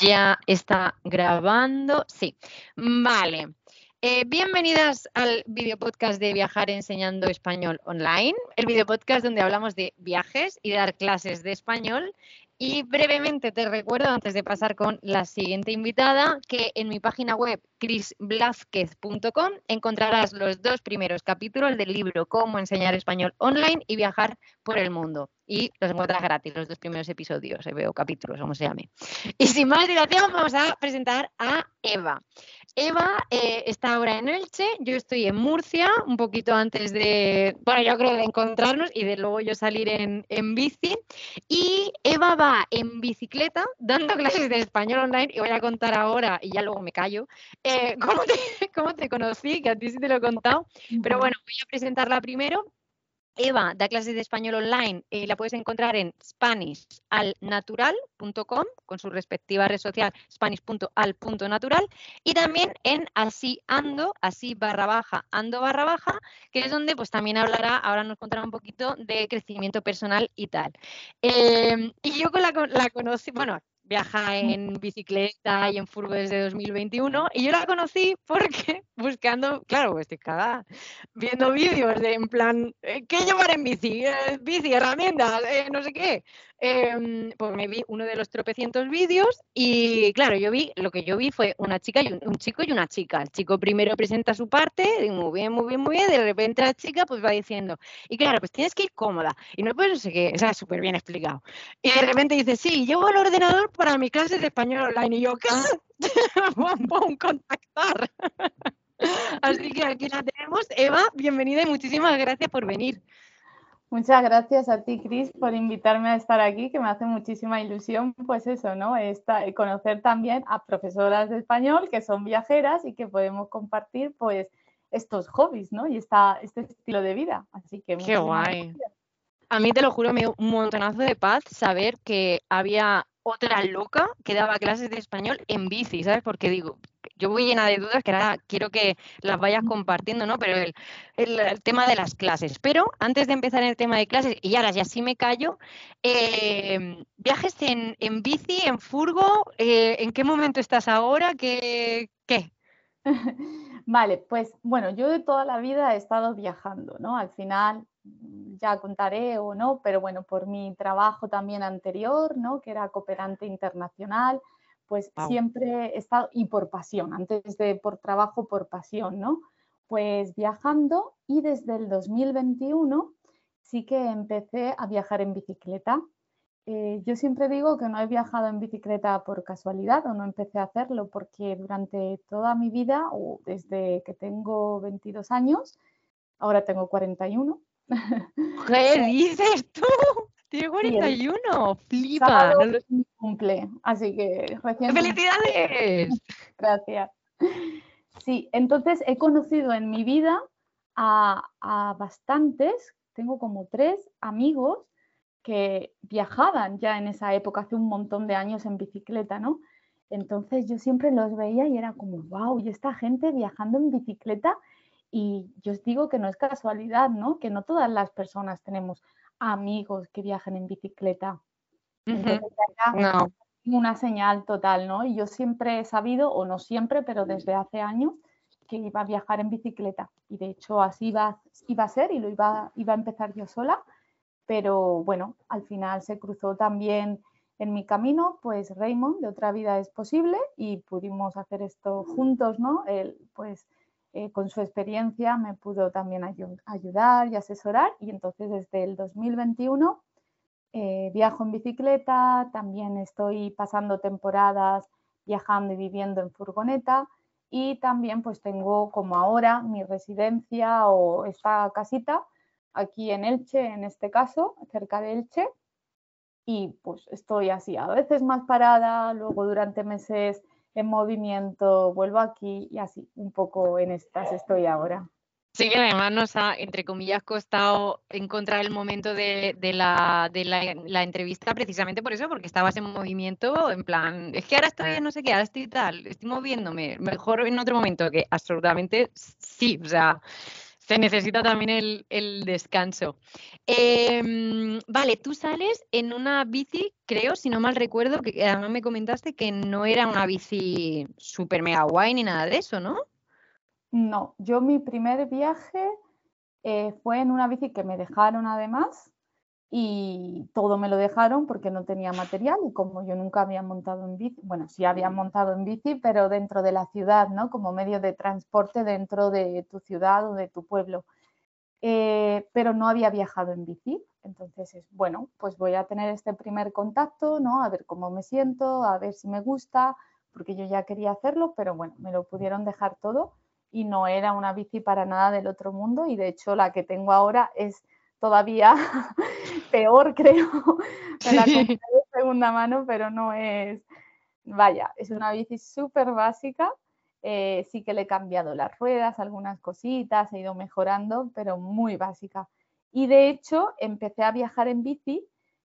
Ya está grabando. Sí. Vale. Eh, bienvenidas al video podcast de Viajar Enseñando Español Online, el video podcast donde hablamos de viajes y dar clases de español y brevemente te recuerdo, antes de pasar con la siguiente invitada, que en mi página web chrisblázquez.com encontrarás los dos primeros capítulos del libro Cómo enseñar español online y viajar por el mundo. Y los encuentras gratis, los dos primeros episodios, eh, veo capítulos, como se llame. Y sin más dilación, vamos a presentar a Eva. Eva eh, está ahora en Elche, yo estoy en Murcia, un poquito antes de, bueno, yo creo de encontrarnos y de luego yo salir en, bici. Y Eva va en bicicleta dando clases de español online y voy a contar ahora, y ya luego me callo, eh, cómo, te, cómo te conocí, que a ti sí te lo he contado. Pero bueno, voy a presentarla primero Eva da clases de español online, y eh, la puedes encontrar en spanishalnatural.com con su respectiva red social spanish.al.natural y también en así ando, así barra baja, ando barra baja, que es donde pues también hablará, ahora nos contará un poquito de crecimiento personal y tal. Em, y yo con la, la conocí, bueno, viaja en bicicleta y en furgo desde 2021 y yo la conocí porque buscando, claro, estoy cagada, viendo vídeos de en plan, eh, ¿qué llevar en bici? Eh, bici, herramientas, eh, no sé qué. Em, pues me vi uno de los tropecientos vídeos y claro, yo vi, lo que yo vi fue una chica y un, chico y una chica. El chico primero presenta su parte, muy bien, muy bien, muy bien, de repente la chica pues va diciendo, y claro, pues tienes que ir cómoda y no puedes, no sé qué, o sea, súper bien explicado. Y de repente dice, sí, llevo el ordenador para mi clase de español online y yo, ¿qué? pum, contactar. Así que aquí la tenemos. Eva, bienvenida y muchísimas gracias por venir. Muchas gracias a ti, Cris, por invitarme a estar aquí, que me hace muchísima ilusión, pues eso, ¿no? Esta, conocer también a profesoras de español que son viajeras y que podemos compartir, pues, estos hobbies, ¿no? Y esta, este estilo de vida. Así que. Qué guay. A mí te lo juro, me dio un montonazo de paz saber que había otra loca que daba clases de español en bici, ¿sabes? Porque digo, yo voy llena de dudas que ahora quiero que las vayas compartiendo, ¿no? Pero el, tema de las clases. Pero antes de empezar en el tema de clases, y ahora ya sí me callo, em, viajes en, bici, en furgo, eh, ¿en qué momento estás ahora? ¿Qué? qué? Vale, pues bueno, yo de toda la vida he estado viajando, ¿no? Al final ya contaré o no, pero bueno, por mi trabajo también anterior, ¿no? Que era cooperante internacional, pues siempre he estado, y por pasión, antes de por trabajo, por pasión, ¿no? Pues viajando y desde el 2021 sí que empecé a viajar en bicicleta. Eh, yo siempre digo que no he viajado en bicicleta por casualidad o no empecé a hacerlo porque durante toda mi vida, o desde que tengo 22 años, ahora tengo 41. ¿Qué dices tú? Tiene 41, flipa. No lo... cumple, así que ¡Felicidades! Gracias. Sí, entonces he conocido en mi vida a, a, bastantes, tengo como tres amigos que viajaban ya en esa época, hace un montón de años en bicicleta, ¿no? Entonces yo siempre los veía y era como, wow, y esta gente viajando en bicicleta. Y yo os digo que no es casualidad, ¿no? Que no todas las personas tenemos amigos que viajen en bicicleta. no. Una señal total, ¿no? Y yo siempre he sabido, o no siempre, pero desde hace años, que iba a viajar en bicicleta. Y de hecho así iba, iba a ser y lo iba, iba a empezar yo sola. Pero bueno, al final se cruzó también en mi camino, pues Raymond de Otra Vida es Posible y pudimos hacer esto juntos, ¿no? Él, pues eh, con su experiencia me pudo también ayudar y asesorar y entonces desde el 2021 eh, viajo en bicicleta, también estoy pasando temporadas viajando y viviendo en furgoneta y también pues tengo como ahora mi residencia o esta casita aquí en Elche, en este caso, cerca de Elche y pues estoy así, a veces más parada, luego durante meses en movimiento, vuelvo aquí y así, un poco en estas estoy ahora. Sí, además nos ha, entre comillas, costado encontrar el momento de, la, de la, entrevista precisamente por eso, porque estabas en movimiento, en plan, es que ahora estoy no sé qué, ahora estoy tal, estoy moviéndome, mejor en otro momento, que absolutamente sí, o sea, Se necesita también el, descanso. Em, vale, tú sales en una bici, creo, si no mal recuerdo, que además me comentaste que no era una bici super mega guay ni nada de eso, ¿no? No, yo mi primer viaje eh, fue en una bici que me dejaron además y todo me lo dejaron porque no tenía material y como yo nunca había montado en bici, bueno, sí había montado en bici, pero dentro de la ciudad, ¿no? Como medio de transporte dentro de tu ciudad o de tu pueblo. Eh, pero no había viajado en bici, entonces es, bueno, pues voy a tener este primer contacto, ¿no? A ver cómo me siento, a ver si me gusta, porque yo ya quería hacerlo, pero bueno, me lo pudieron dejar todo y no era una bici para nada del otro mundo y de hecho la que tengo ahora es todavía peor, creo. Me la compré de segunda mano, pero no es, vaya, es una bici súper básica. Eh, sí que le he cambiado las ruedas, algunas cositas, he ido mejorando, pero muy básica. Y de hecho, empecé a viajar en bici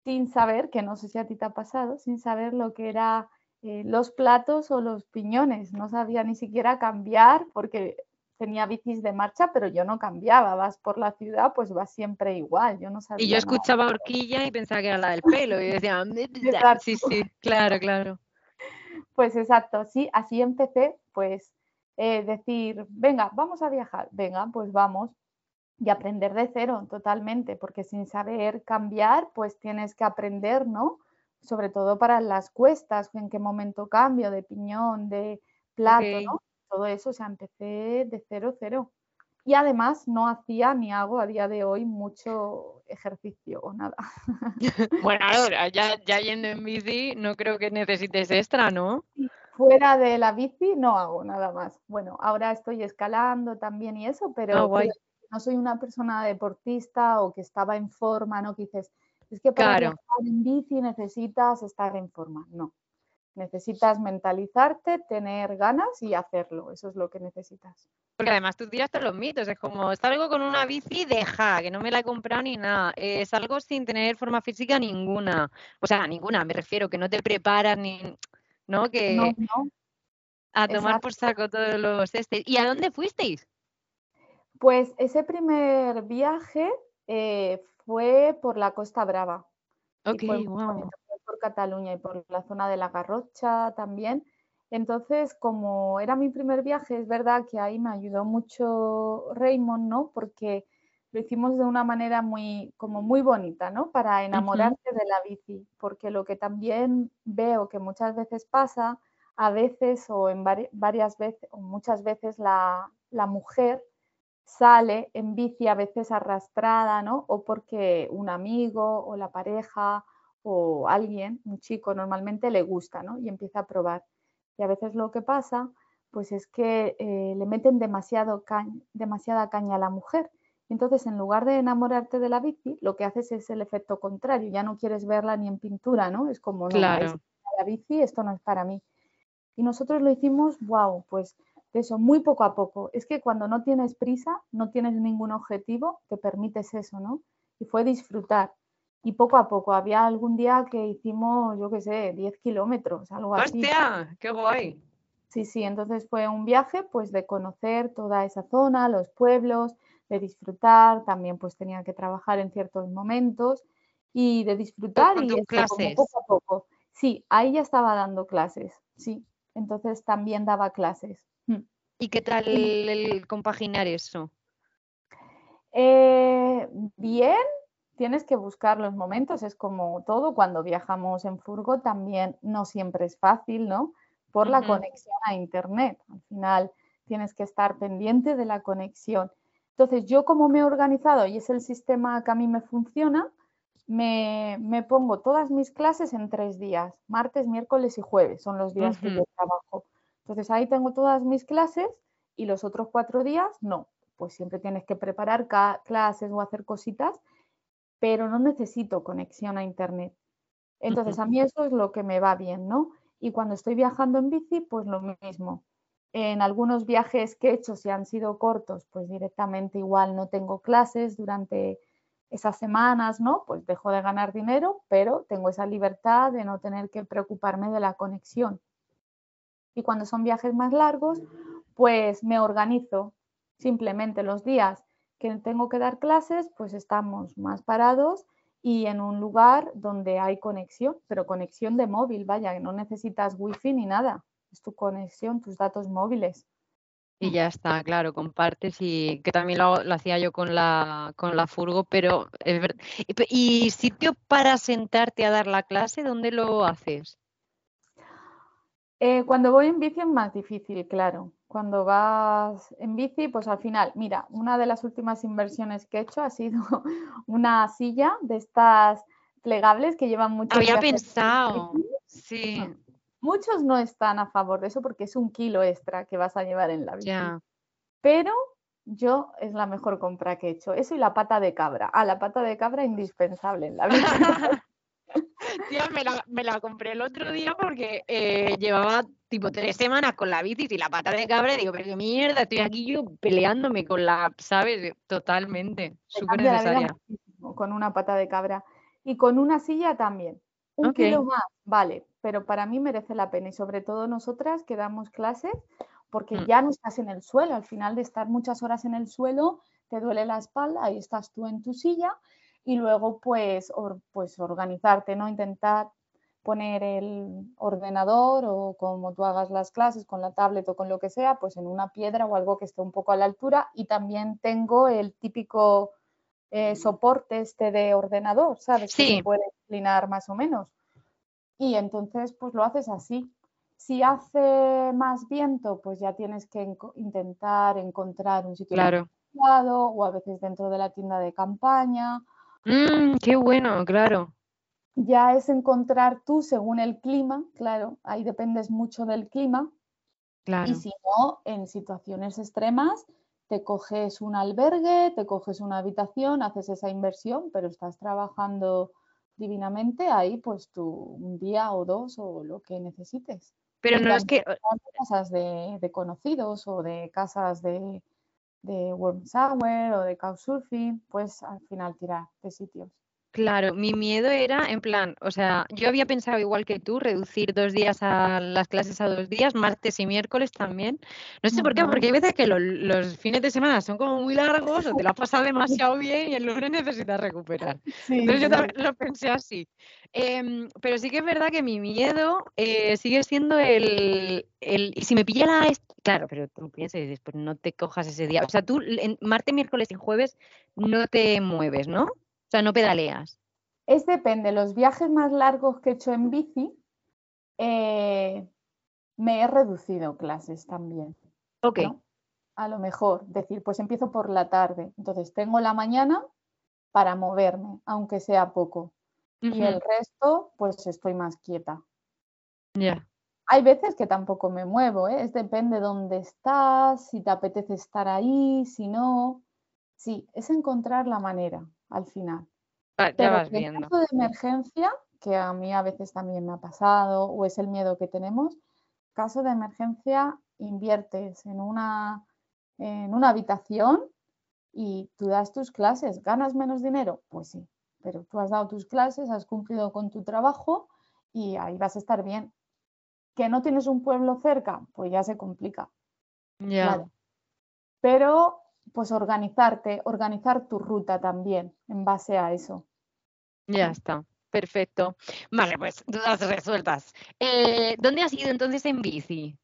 sin saber, que no sé si a ti te ha pasado, sin saber lo que era eh, los platos o los piñones. No sabía ni siquiera cambiar porque tenía bicis de marcha, pero yo no cambiaba. Vas por la ciudad, pues vas siempre igual. Yo no sabía. Y yo escuchaba horquilla y pensaba que era la del pelo. Y decía, sí, sí, claro, claro. Pues exacto, sí, así empecé, pues eh, decir, venga, vamos a viajar, venga, pues vamos. Y aprender de cero totalmente, porque sin saber cambiar, pues tienes que aprender, ¿no? Sobre todo para las cuestas, en qué momento cambio de piñón, de plato, ¿no? Todo eso, o sea, empecé de cero, cero. Y además no hacía ni hago a día de hoy mucho ejercicio o nada. Bueno, a ver, ya, ya yendo en bici no creo que necesites extra, ¿no? Fuera de la bici no hago nada más. Bueno, ahora estoy escalando también y eso, pero ah, no soy una persona deportista o que estaba en forma, ¿no? Que dices, es que para estar en bici necesitas estar en forma. No, Necesitas mentalizarte, tener ganas y hacerlo. Eso es lo que necesitas. Porque además tú tiraste los mitos. Es como, salgo con una bici, deja, que no me la he comprado ni nada. Es algo sin tener forma física ninguna. O sea, ninguna, me refiero, que no te preparas ni. ¿No? Que. No, A tomar por saco todos los este. ¿Y a dónde fuisteis? Pues ese primer viaje eh, fue por la Costa Brava. Ok, wow por Cataluña y por la zona de la Garrocha también. Entonces, como era mi primer viaje, es verdad que ahí me ayudó mucho Raymond, ¿no? Porque lo hicimos de una manera muy, como muy bonita, ¿no? Para enamorarte de la bici, porque lo que también veo que muchas veces pasa, a veces o en varias veces, o muchas veces la, la mujer sale en bici a veces arrastrada, ¿no? O porque un amigo o la pareja o alguien, un chico normalmente le gusta, ¿no? Y empieza a probar. Y a veces lo que pasa, pues es que eh, le meten demasiado demasiada caña a la mujer. Entonces, en lugar de enamorarte de la bici, lo que haces es el efecto contrario. Ya no quieres verla ni en pintura, ¿no? Es como, no, claro. la bici, esto no es para mí. Y nosotros lo hicimos, wow, pues de eso, muy poco a poco. Es que cuando no tienes prisa, no tienes ningún objetivo, te permites eso, ¿no? Y fue disfrutar y poco a poco. Había algún día que hicimos, yo qué sé, 10 kilómetros, algo así. ¡Hostia! ¡Qué guay! Sí, sí, entonces fue un viaje pues de conocer toda esa zona, los pueblos, de disfrutar, también pues tenía que trabajar en ciertos momentos y de disfrutar y clases? poco a poco. Sí, ahí ya estaba dando clases, sí, entonces también daba clases. Mm. ¿Y qué tal el, compaginar eso? Eh, bien, tienes que buscar los momentos, es como todo, cuando viajamos en furgo también no siempre es fácil, ¿no? Por la conexión a Internet. Al final tienes que estar pendiente de la conexión. Entonces, yo como me he organizado y es el sistema que a mí me funciona, me, pongo todas mis clases en tres días, martes, miércoles y jueves, son los días que yo trabajo. Entonces, ahí tengo todas mis clases y los otros cuatro días no. Pues siempre tienes que preparar clases o hacer cositas pero no necesito conexión a Internet. Entonces, a mí eso es lo que me va bien, ¿no? Y cuando estoy viajando en bici, pues lo mismo. En algunos viajes que he hecho, si han sido cortos, pues directamente igual no tengo clases durante esas semanas, ¿no? Pues dejo de ganar dinero, pero tengo esa libertad de no tener que preocuparme de la conexión. Y cuando son viajes más largos, pues me organizo simplemente los días que tengo que dar clases, pues estamos más parados y en un lugar donde hay conexión, pero conexión de móvil, vaya, no necesitas wifi ni nada, es tu conexión, tus datos móviles. Y ya está, claro, compartes y que también lo, hacía yo con la, con la furgo, pero es verdad. ¿Y sitio para sentarte a dar la clase, dónde lo haces? Eh, cuando voy en bici es más difícil, claro. Cuando vas en bici, pues al final, mira, una de las últimas inversiones que he hecho ha sido una silla de estas plegables que llevan mucho. Había pensado, sí. Muchos no están a favor de eso porque es un kilo extra que vas a llevar en la bici. Pero yo es la mejor compra que he hecho. Eso y la pata de cabra. Ah, la pata de cabra indispensable en la bici. Tía, me la, compré el otro día porque eh, llevaba tipo tres semanas con la bici y la pata de cabra y digo, pero qué mierda, estoy aquí yo peleándome con la, ¿sabes? Totalmente, súper necesaria. Con una pata de cabra y con una silla también. Un kilo más, vale, pero para mí merece la pena y sobre todo nosotras que damos clases porque mm. ya no estás en el suelo, al final de estar muchas horas en el suelo te duele la espalda y estás tú en tu silla y luego pues, pues organizarte, ¿no? Intentar poner el ordenador o como tú hagas las clases con la tablet o con lo que sea, pues en una piedra o algo que esté un poco a la altura y también tengo el típico eh, soporte este de ordenador, ¿sabes? Sí. Que se puede inclinar más o menos. Y entonces pues lo haces así. Si hace más viento, pues ya tienes que intentar encontrar un sitio claro. o a veces dentro de la tienda de campaña Mm, qué bueno, claro. Ya es encontrar tú según el clima, claro, ahí dependes mucho del clima. Claro. Y si no, en situaciones extremas, te coges un albergue, te coges una habitación, haces esa inversión, pero estás trabajando divinamente ahí, pues tú un día o dos o lo que necesites. Pero no es que... Casas de, de conocidos o de casas de, de Warm Sour o de Couchsurfing, pues al final tirar de sitios. Claro, mi miedo era, en plan, o sea, yo había pensado igual que tú, reducir dos días a las clases a dos días, martes y miércoles también. No sé por qué, porque hay veces que los fines de semana son como muy largos o te lo has pasado demasiado bien y el lunes necesitas recuperar. Entonces yo también lo pensé así. Em, pero sí que es verdad que mi miedo eh, sigue siendo el, el, si me pilla la... Claro, pero tú piensas, después no te cojas ese día. O sea, tú en martes, miércoles y jueves no te mueves, ¿no? O sea, no pedaleas. Es depende. Los viajes más largos que he hecho en bici, eh, me he reducido clases también. Ok. A lo mejor, decir, pues empiezo por la tarde. Entonces tengo la mañana para moverme, aunque sea poco. Y el resto, pues estoy más quieta. Ya. Hay veces que tampoco me muevo, ¿eh? es depende dónde estás, si te apetece estar ahí, si no. Sí, es encontrar la manera al final. Ah, ya vas viendo. En caso de emergencia, que a mí a veces también me ha pasado o es el miedo que tenemos, caso de emergencia inviertes en una, en una habitación y tú das tus clases, ¿ganas menos dinero? Pues sí, pero tú has dado tus clases, has cumplido con tu trabajo y ahí vas a estar bien. ¿Que no tienes un pueblo cerca? Pues ya se complica. Ya. Pero pues organizarte, organizar tu ruta también en base a eso. Ya está, perfecto. Vale, pues dudas resueltas. Eh, ¿Dónde has ido entonces en bici?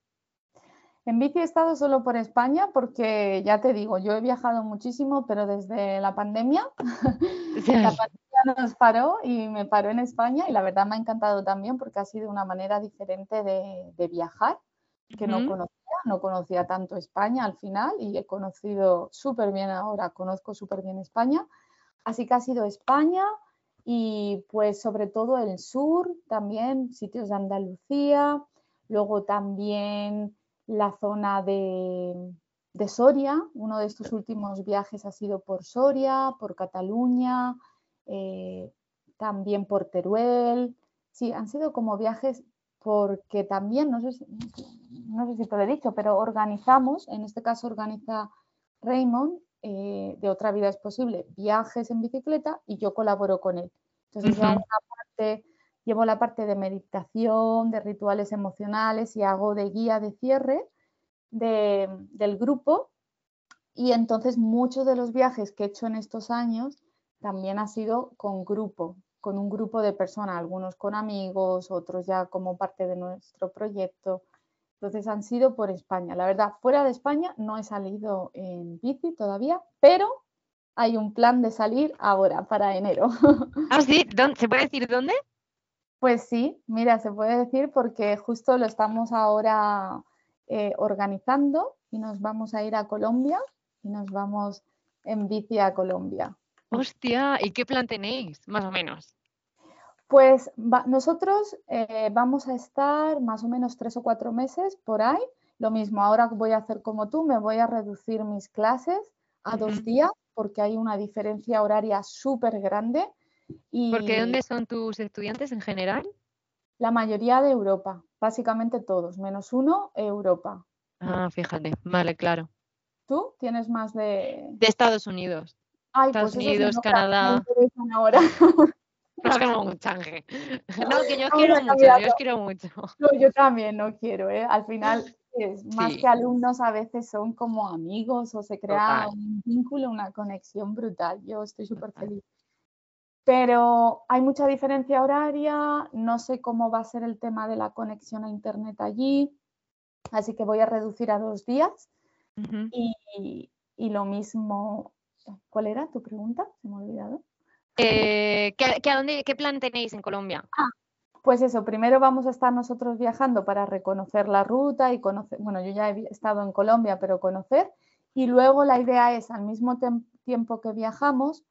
En bici he estado solo por España porque ya te digo, yo he viajado muchísimo, pero desde la pandemia, la pandemia nos paró y me paró en España y la verdad me ha encantado también porque ha sido una manera diferente de, viajar que no conocía no conocía tanto España al final y he conocido súper bien ahora, conozco súper bien España. Así que ha sido España y pues sobre todo el sur, también sitios de Andalucía, luego también la zona de, Soria, uno de estos últimos viajes ha sido por Soria, por Cataluña, eh, también por Teruel. Sí, han sido como viajes porque también, no sé, si, no sé si te lo he dicho, pero organizamos, en este caso organiza Raymond, eh, de Otra Vida es Posible, viajes en bicicleta y yo colaboro con él. Entonces llevo la parte de meditación, de rituales emocionales y hago de guía de cierre del grupo Y entonces muchos de los viajes que he hecho en estos años también ha sido con grupo, con un grupo de personas, algunos con amigos, otros ya como parte de nuestro proyecto. Entonces han sido por España. La verdad, fuera de España no he salido en bici todavía, pero hay un plan de salir ahora para enero. ¿Ah, sí? ¿Se puede decir dónde? Pues sí, mira, se puede decir porque justo lo estamos ahora eh, organizando y nos vamos a ir a Colombia y nos vamos en bici a Colombia. Hostia, ¿y qué plan tenéis, más o menos? Pues nosotros eh, vamos a estar más o menos tres o cuatro meses por ahí. Lo mismo, ahora voy a hacer como tú, me voy a reducir mis clases a dos días porque hay una diferencia horaria súper grande. Y ¿Porque dónde son tus estudiantes en general? La mayoría de Europa, básicamente todos, menos uno, Europa. Ah, fíjate, vale, claro. ¿Tú tienes más de...? De Estados Unidos. Ay, Estados pues Unidos, Canadá. ahora. No, mucho, No, que yo quiero mucho, yo quiero mucho. No, yo también no quiero, ¿eh? Al final, es, más que alumnos, a veces son como amigos o se crea un vínculo, una conexión brutal. Yo estoy súper feliz. Pero hay mucha diferencia horaria, no sé cómo va a ser el tema de la conexión a Internet allí, así que voy a reducir a dos días. y, y, lo mismo, ¿cuál era tu pregunta? Se me ha olvidado. Eh, ¿qué, a dónde, ¿Qué plan tenéis en Colombia? Ah, pues eso, primero vamos a estar nosotros viajando para reconocer la ruta y conocer, bueno, yo ya he estado en Colombia, pero conocer, y luego la idea es, al mismo tiempo que viajamos,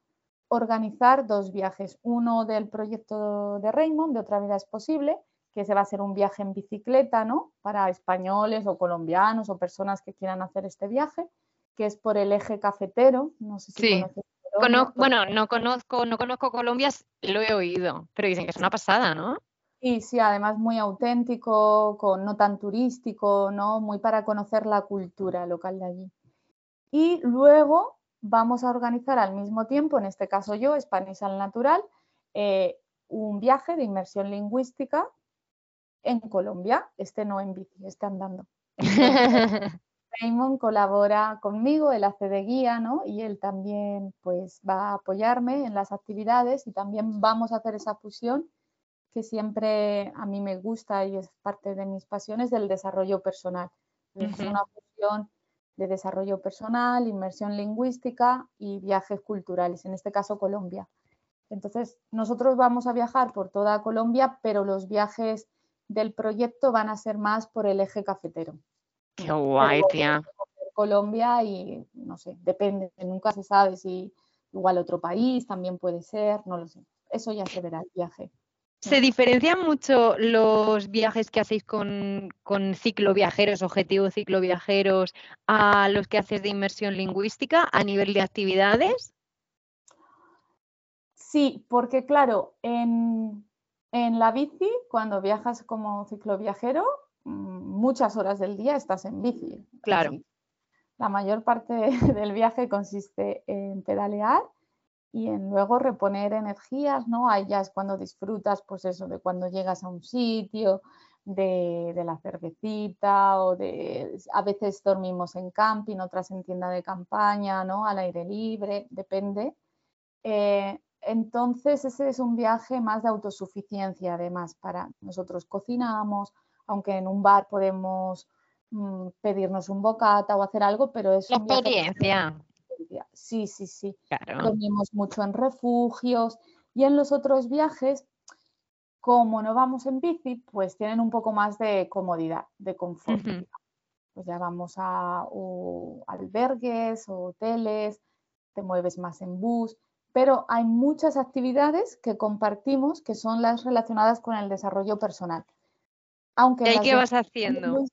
organizar dos viajes, uno del proyecto de Raymond, de Otra Vida es Posible, que se va a ser un viaje en bicicleta, ¿no? Para españoles o colombianos o personas que quieran hacer este viaje, que es por el eje cafetero, no sé si conoces bueno, no conozco, no conozco Colombia, lo he oído, pero dicen que es una pasada, ¿no? Sí, sí, además muy auténtico, con, no tan turístico, ¿no? Muy para conocer la cultura local de allí. Y luego vamos a organizar al mismo tiempo, en este caso yo, Spanish al Natural, eh, un viaje de inmersión lingüística en Colombia, este no en bici, este andando. Raymond colabora conmigo, él hace de guía, ¿no? Y él también pues va a apoyarme en las actividades y también vamos a hacer esa fusión que siempre a mí me gusta y es parte de mis pasiones del desarrollo personal. Es una fusión de desarrollo personal, inmersión lingüística y viajes culturales, en este caso Colombia. Entonces, nosotros vamos a viajar por toda Colombia, pero los viajes del proyecto van a ser más por el eje cafetero. Qué guay, tía. Colombia y no sé, depende, nunca se sabe si igual otro país también puede ser, no lo sé. Eso ya se verá el viaje. ¿Se diferencian mucho los viajes que hacéis con, con cicloviajeros, objetivo cicloviajeros, a los que haces de inmersión lingüística a nivel de actividades? Sí, porque claro, en, en la bici, cuando viajas como cicloviajero, muchas horas del día estás en bici. Claro. La mayor parte del viaje consiste en pedalear y en luego reponer energías, ¿no? Ahí ya es cuando disfrutas, pues eso, de cuando llegas a un sitio, de, la cervecita o de... A veces dormimos en camping, otras en tienda de campaña, ¿no? Al aire libre, depende. Eh, entonces ese es un viaje más de autosuficiencia, además, para nosotros cocinamos, aunque en un bar podemos mm, pedirnos un bocata o hacer algo, pero es... La experiencia. Sí, sí, sí. Dormimos mucho en refugios y en los otros viajes, como no vamos en bici, pues tienen un poco más de comodidad, de confort. Pues ya vamos a albergues o hoteles, te mueves más en bus, pero hay muchas actividades que compartimos que son las relacionadas con el desarrollo personal. Aunque ¿Y qué vas haciendo?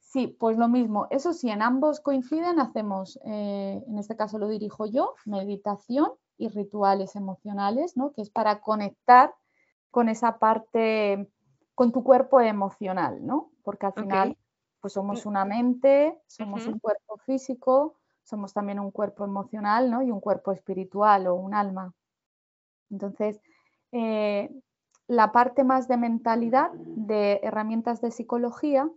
Sí, pues lo mismo. Eso sí, en ambos coinciden, hacemos, eh, en este caso lo dirijo yo, meditación y rituales emocionales, ¿no? Que es para conectar con esa parte, con tu cuerpo emocional, ¿no? Porque al final, pues somos una mente, somos un cuerpo físico, somos también un cuerpo emocional, ¿no? Y un cuerpo espiritual o un alma. Entonces, eh, la parte más de mentalidad, de herramientas de psicología,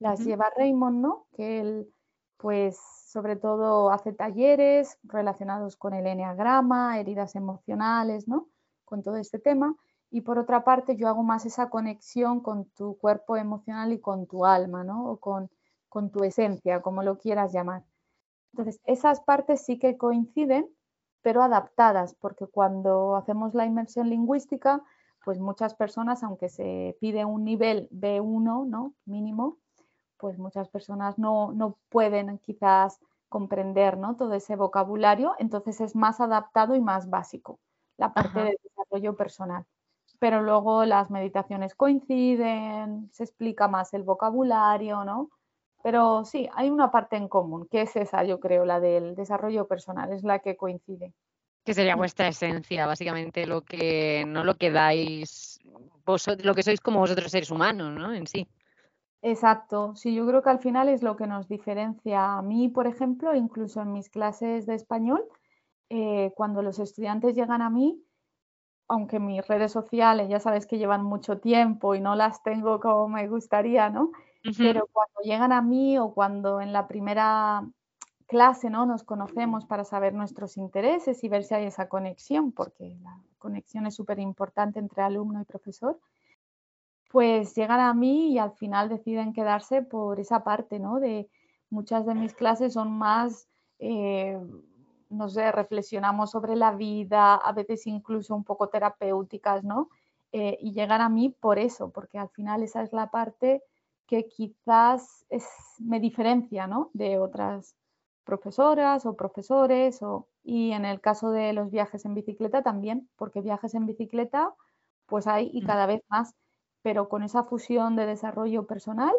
las lleva Raymond, ¿no? Que él pues sobre todo hace talleres relacionados con el enneagrama, heridas emocionales, ¿no? Con todo este tema. Y por otra parte, yo hago más esa conexión con tu cuerpo emocional y con tu alma, ¿no? O con, con tu esencia, como lo quieras llamar. Entonces, esas partes sí que coinciden, pero adaptadas, porque cuando hacemos la inmersión lingüística, pues muchas personas, aunque se pide un nivel B1, ¿no? Mínimo, pues muchas personas no, no pueden quizás comprender ¿no? todo ese vocabulario, entonces es más adaptado y más básico, la parte de desarrollo personal. Pero luego las meditaciones coinciden, se explica más el vocabulario, ¿no? Pero sí, hay una parte en común, que es esa, yo creo, la del desarrollo personal, es la que coincide. Que sería vuestra esencia, básicamente lo que no lo que dais vosotros, lo que sois como vosotros seres humanos, ¿no? En sí. Exacto, sí, yo creo que al final es lo que nos diferencia a mí, por ejemplo, incluso en mis clases de español, eh, cuando los estudiantes llegan a mí, aunque mis redes sociales ya sabes que llevan mucho tiempo y no las tengo como me gustaría, ¿no? Pero cuando llegan a mí o cuando en la primera clase ¿no? nos conocemos para saber nuestros intereses y ver si hay esa conexión, porque la conexión es súper importante entre alumno y profesor, pues llegan a mí y al final deciden quedarse por esa parte, ¿no? De muchas de mis clases son más, eh, no sé, reflexionamos sobre la vida, a veces incluso un poco terapéuticas, ¿no? Eh, y llegan a mí por eso, porque al final esa es la parte que quizás es, me diferencia ¿no? de otras profesoras o profesores o, y en el caso de los viajes en bicicleta también, porque viajes en bicicleta pues hay y cada vez más, pero con esa fusión de desarrollo personal,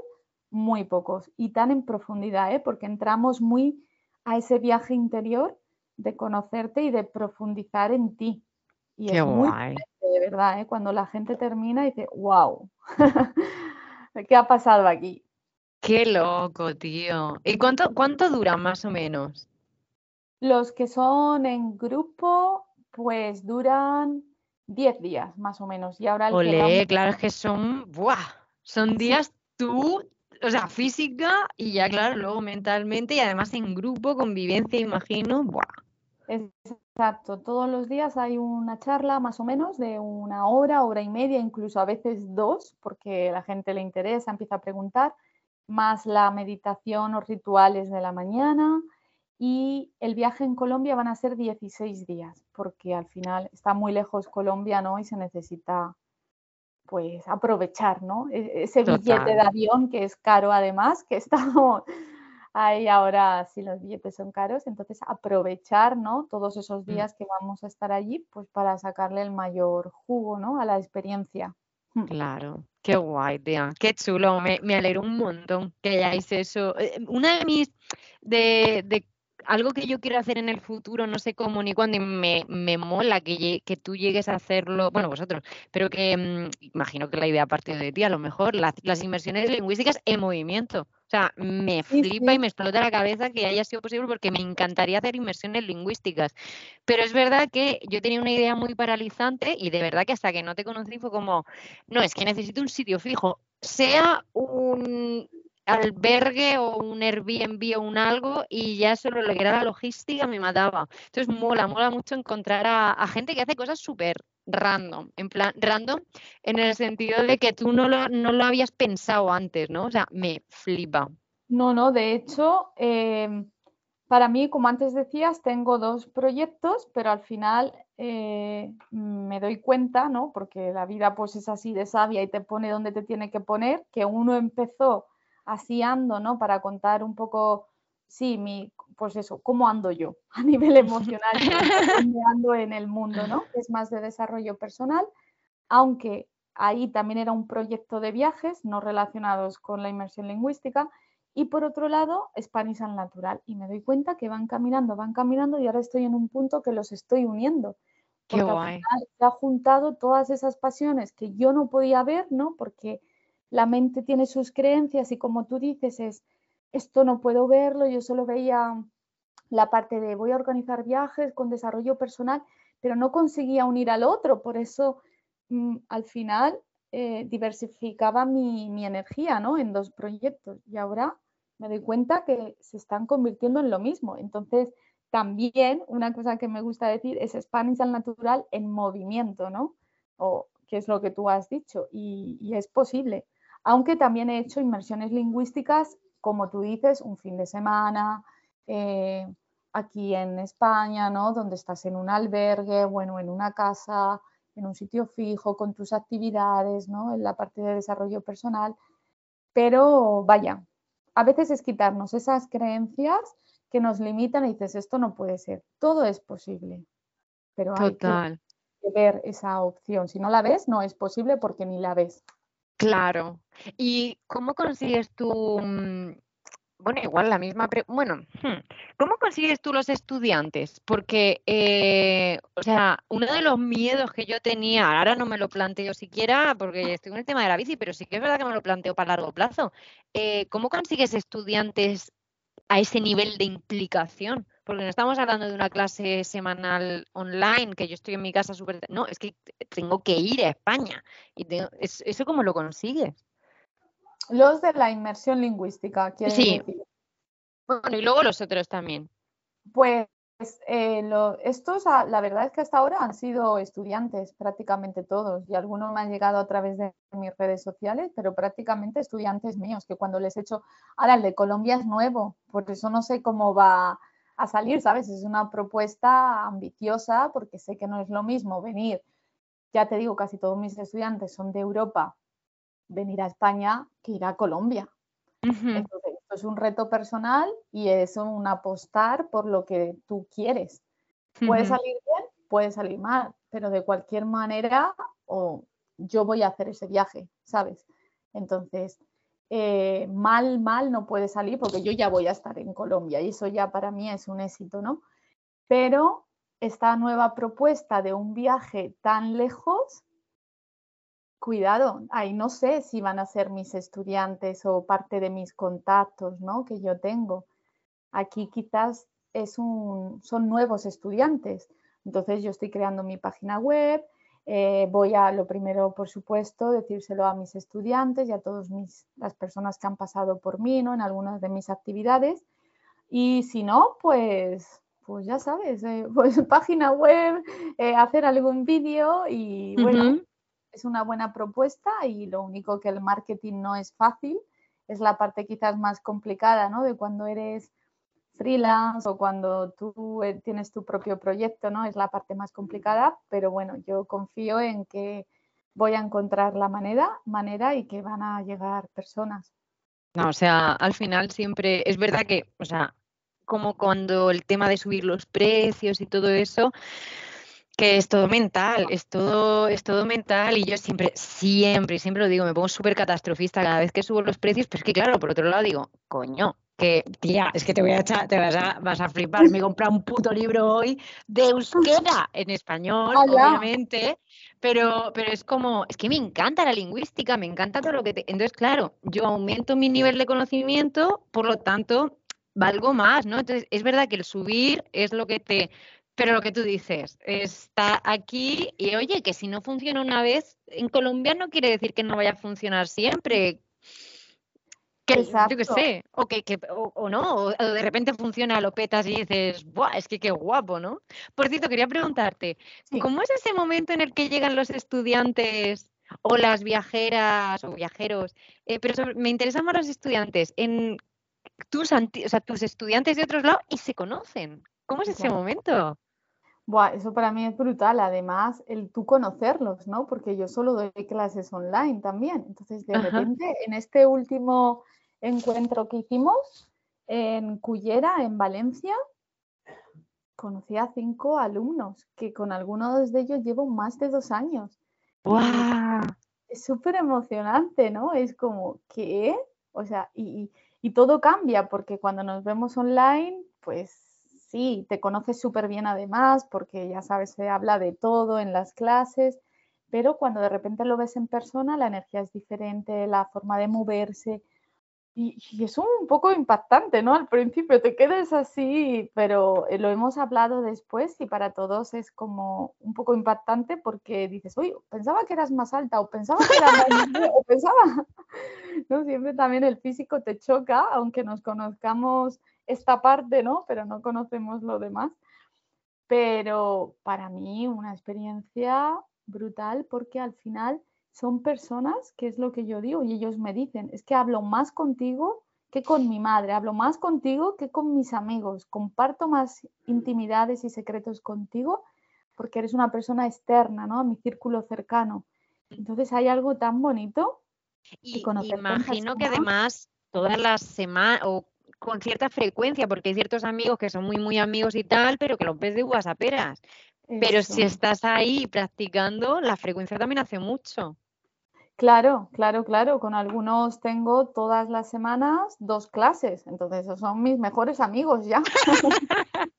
muy pocos y tan en profundidad, ¿eh? porque entramos muy a ese viaje interior de conocerte y de profundizar en ti. Y Qué es muy de verdad, ¿eh? cuando la gente termina y dice, wow. ¿Qué ha pasado aquí? Qué loco, tío. ¿Y cuánto, cuánto dura más o menos? Los que son en grupo, pues duran 10 días más o menos. Y ahora Olé, claro, es que son, ¡buah! Son días tú, o sea, física y ya, claro, luego mentalmente y además en grupo, convivencia, imagino, ¡buah! Exacto, todos los días hay una charla más o menos de una hora, hora y media, incluso a veces dos, porque la gente le interesa, empieza a preguntar, más la meditación o rituales de la mañana. Y el viaje en Colombia van a ser 16 días, porque al final está muy lejos Colombia, ¿no? Y se necesita, pues, aprovechar, ¿no? E-, ese billete de avión que es caro además, que estamos Ahí ahora si los billetes son caros, entonces aprovechar, ¿no? Todos esos mm. días que vamos a estar allí, pues para sacarle el mayor jugo, ¿no? A la experiencia. Mm. Claro, qué guay, tía, qué chulo, me, me alegro un montón que hayáis eso. Eh, una de mis, de, de algo que yo quiero hacer en el futuro, no sé cómo ni cuándo, y me, me mola que, que, tú llegues a hacerlo, bueno, vosotros, pero que mm, imagino que la idea parte de ti, a lo mejor, las inversiones lingüísticas en movimiento. O sea, me flipa y me explota la cabeza que haya sido posible porque me encantaría hacer inversiones lingüísticas. Pero es verdad que yo tenía una idea muy paralizante y de verdad que hasta que no te conocí fue como, no, es que necesito un sitio fijo, sea un albergue o un Airbnb o un algo y ya solo lo que era la logística me mataba. Entonces mola, mola mucho encontrar a, gente que hace cosas súper random, en plan random en el sentido de que tú no lo, no lo habías pensado antes, ¿no? O sea, me flipa. No, no, de hecho, em, para mí, como antes decías, tengo dos proyectos, pero al final eh, me doy cuenta, ¿no? Porque la vida pues es así de sabia y te pone donde te tiene que poner, que uno empezó así ando, ¿no? Para contar un poco, sí, mi, pues eso, cómo ando yo a nivel emocional, cómo ando en el mundo, ¿no? Es más de desarrollo personal, aunque ahí también era un proyecto de viajes no relacionados con la inmersión lingüística. Y por otro lado, Spanish al natural. Y me doy cuenta que van caminando, van caminando y ahora estoy en un punto que los estoy uniendo. Qué guay. se ha juntado todas esas pasiones que yo no podía ver, ¿no? Porque la mente tiene sus creencias y como tú dices es, esto no puedo verlo, yo solo veía la parte de voy a organizar viajes con desarrollo personal, pero no conseguía unir al otro, por eso mm, al final eh, diversificaba mi, energía ¿no? en dos proyectos y ahora me doy cuenta que se están convirtiendo en lo mismo. Entonces, también una cosa que me gusta decir es Spanish al natural en movimiento, ¿no? O que es lo que tú has dicho, y, es posible. Aunque también he hecho inmersiones lingüísticas, como tú dices, un fin de semana, eh, aquí en España, ¿no? Donde estás en un albergue, bueno, en una casa, en un sitio fijo, con tus actividades, ¿no? En la parte de desarrollo personal. Pero vaya, a veces es quitarnos esas creencias que nos limitan y dices, esto no puede ser, todo es posible, pero hay que ver esa opción. Si no la ves, no es posible porque ni la ves. Claro. ¿Y cómo consigues tú, mm, bueno, igual la misma, bueno, hmm, ¿cómo consigues tú los estudiantes? Porque, eh, o sea, uno de los miedos que yo tenía, ahora no me lo planteo siquiera porque estoy en el tema de la bici, pero sí que es verdad que me lo planteo para largo plazo. Eh, ¿Cómo consigues estudiantes a ese nivel de implicación? Porque no estamos hablando de una clase semanal online, que yo estoy en mi casa súper... No, es que tengo que ir a España. Y ¿Eso cómo lo consigues? Los de la inmersión lingüística, sí. Bueno, y luego los otros también. Pues eh, estos, ah, la verdad es que hasta ahora han sido estudiantes, prácticamente todos, y algunos me han llegado a través de mis redes sociales, pero prácticamente estudiantes míos, que cuando les he hecho, ahora el de Colombia es nuevo, por eso no sé cómo va a salir, ¿sabes? Es una propuesta ambiciosa porque sé que no es lo mismo venir, ya te digo, casi todos mis estudiantes son de Europa, venir a España que ir a Colombia. Entonces, esto es un reto personal y es un apostar por lo que tú quieres. Puede salir bien, puede salir mal, pero de cualquier manera o yo voy a hacer ese viaje, ¿sabes? Entonces, eh, mal, mal no puede salir porque yo ya voy a estar en Colombia y eso ya para mí es un éxito, ¿no? Pero esta nueva propuesta de un viaje tan lejos, cuidado, ahí no sé si van a ser mis estudiantes o parte de mis contactos, ¿no? Que yo tengo. Aquí quizás es un, son nuevos estudiantes. Entonces yo estoy creando mi página web, eh, voy a, lo primero, por supuesto, decírselo a mis estudiantes y a todas las personas que han pasado por mí ¿no? en algunas de mis actividades. Y si no, pues, pues ya sabes, eh, pues página web, eh, hacer algún vídeo y bueno, es una buena propuesta y lo único que el marketing no es fácil, es la parte quizás más complicada, ¿no? De cuando eres freelance o cuando tú eh, tienes tu propio proyecto, ¿no? Es la parte más complicada, pero bueno, yo confío en que voy a encontrar la manera, manera y que van a llegar personas. No, o sea, al final siempre es verdad que, o sea, como cuando el tema de subir los precios y todo eso, que es todo mental, es todo, es todo mental y yo siempre, siempre, siempre lo digo, me pongo súper catastrofista cada vez que subo los precios, pero es que claro, por otro lado digo, coño, que, tía, es que te voy a echar, te vas a, vas a flipar. Me he comprado un puto libro hoy de euskera en español, obviamente, pero, pero es como, es que me encanta la lingüística, me encanta todo lo que te... Entonces, claro, yo aumento mi nivel de conocimiento, por lo tanto, valgo más, ¿no? Entonces, es verdad que el subir es lo que te... Pero lo que tú dices, está aquí y oye, que si no funciona una vez en Colombia no quiere decir que no vaya a funcionar siempre yo qué sé, o, que, o, no, o, de repente funciona, lo petas y dices, ¡buah! Es que qué guapo, ¿no? Por cierto, quería preguntarte, ¿cómo es ese momento en el que llegan los estudiantes o las viajeras o viajeros? Eh, pero me interesan más los estudiantes, en tus, o sea, tus estudiantes de otros lados y se conocen. ¿Cómo es ese momento? Buah, eso para mí es brutal. Además, el tú conocerlos, ¿no? Porque yo solo doy clases online también. Entonces, de repente, en este último encuentro que hicimos en Cullera, en Valencia, conocí a cinco alumnos que con algunos de ellos llevo más de dos años. Es súper emocionante, ¿no? Es como, ¿qué? O sea, y, y todo cambia porque cuando nos vemos online, pues sí, te conoces súper bien además porque ya sabes, se habla de todo en las clases, pero cuando de repente lo ves en persona, la energía es diferente, la forma de moverse, y, es un poco impactante, ¿no? Al principio te quedas así, pero eh, lo hemos hablado después y para todos es como un poco impactante porque dices, oye, pensaba que eras más alta o pensaba que eras más o pensaba, ¿no? Siempre también el físico te choca, aunque nos conozcamos esta parte, ¿no? Pero no conocemos lo demás. Pero para mí una experiencia brutal porque al final son personas, que es lo que yo digo, y ellos me dicen, es que hablo más contigo que con mi madre, hablo más contigo que con mis amigos, comparto más intimidades y secretos contigo porque eres una persona externa, ¿no? A mi círculo cercano. Entonces hay algo tan bonito. Y imagino que además todas las semanas o con cierta frecuencia, porque hay ciertos amigos que son muy, muy amigos y tal, pero que los ves de Pero si estás ahí practicando, la frecuencia también hace mucho. Claro, claro, claro. Con algunos tengo todas las semanas dos clases. Entonces, esos son mis mejores amigos ya.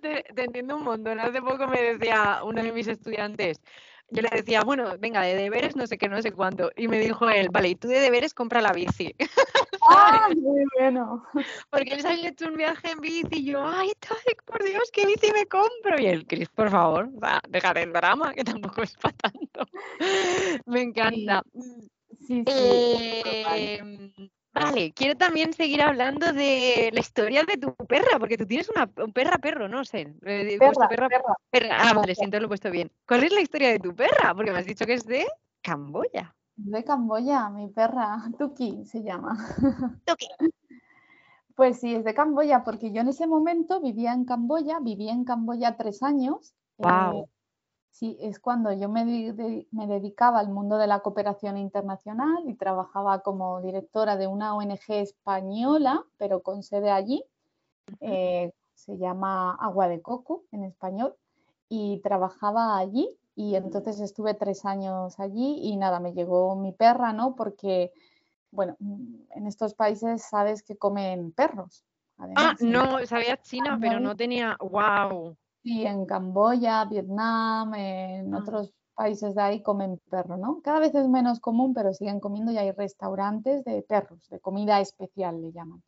te, te, entiendo un montón. Hace poco me decía uno de mis estudiantes, yo le decía, bueno, venga, de deberes no sé qué, no sé cuánto. Y me dijo él, vale, y tú de deberes compra la bici. ¡Ah, muy bueno! Porque él se había hecho un viaje en bici y yo, ay, Tarek, por Dios, ¿qué bici me compro? Y él, Cris, por favor, dejar el drama, que tampoco es para tanto. me encanta. Sí, sí. Eh, Vale, quiero también seguir hablando de la historia de tu perra, porque tú tienes una un perra perro, no sé. Eh, perra, perra, perra. Ah, vale, siento lo he puesto bien. ¿Cuál es la historia de tu perra? Porque me has dicho que es de Camboya. De Camboya, mi perra, Tuki se llama. Tuki. Pues sí, es de Camboya, porque yo en ese momento vivía en Camboya, viví en Camboya tres años. Wow. Sí, es cuando yo me, dedicaba al mundo de la cooperación internacional y trabajaba como directora de una ONG española, pero con sede allí. Eh, se llama Agua de Coco en español. Y trabajaba allí y entonces estuve tres años allí y nada, me llegó mi perra, ¿no? Porque, bueno, en estos países sabes que comen perros. ah, no, sabía China, pero no tenía, wow. Sí, en Camboya, Vietnam, en ah. otros países de ahí comen perro, ¿no? Cada vez es menos común, pero siguen comiendo y hay restaurantes de perros, de comida especial le llaman.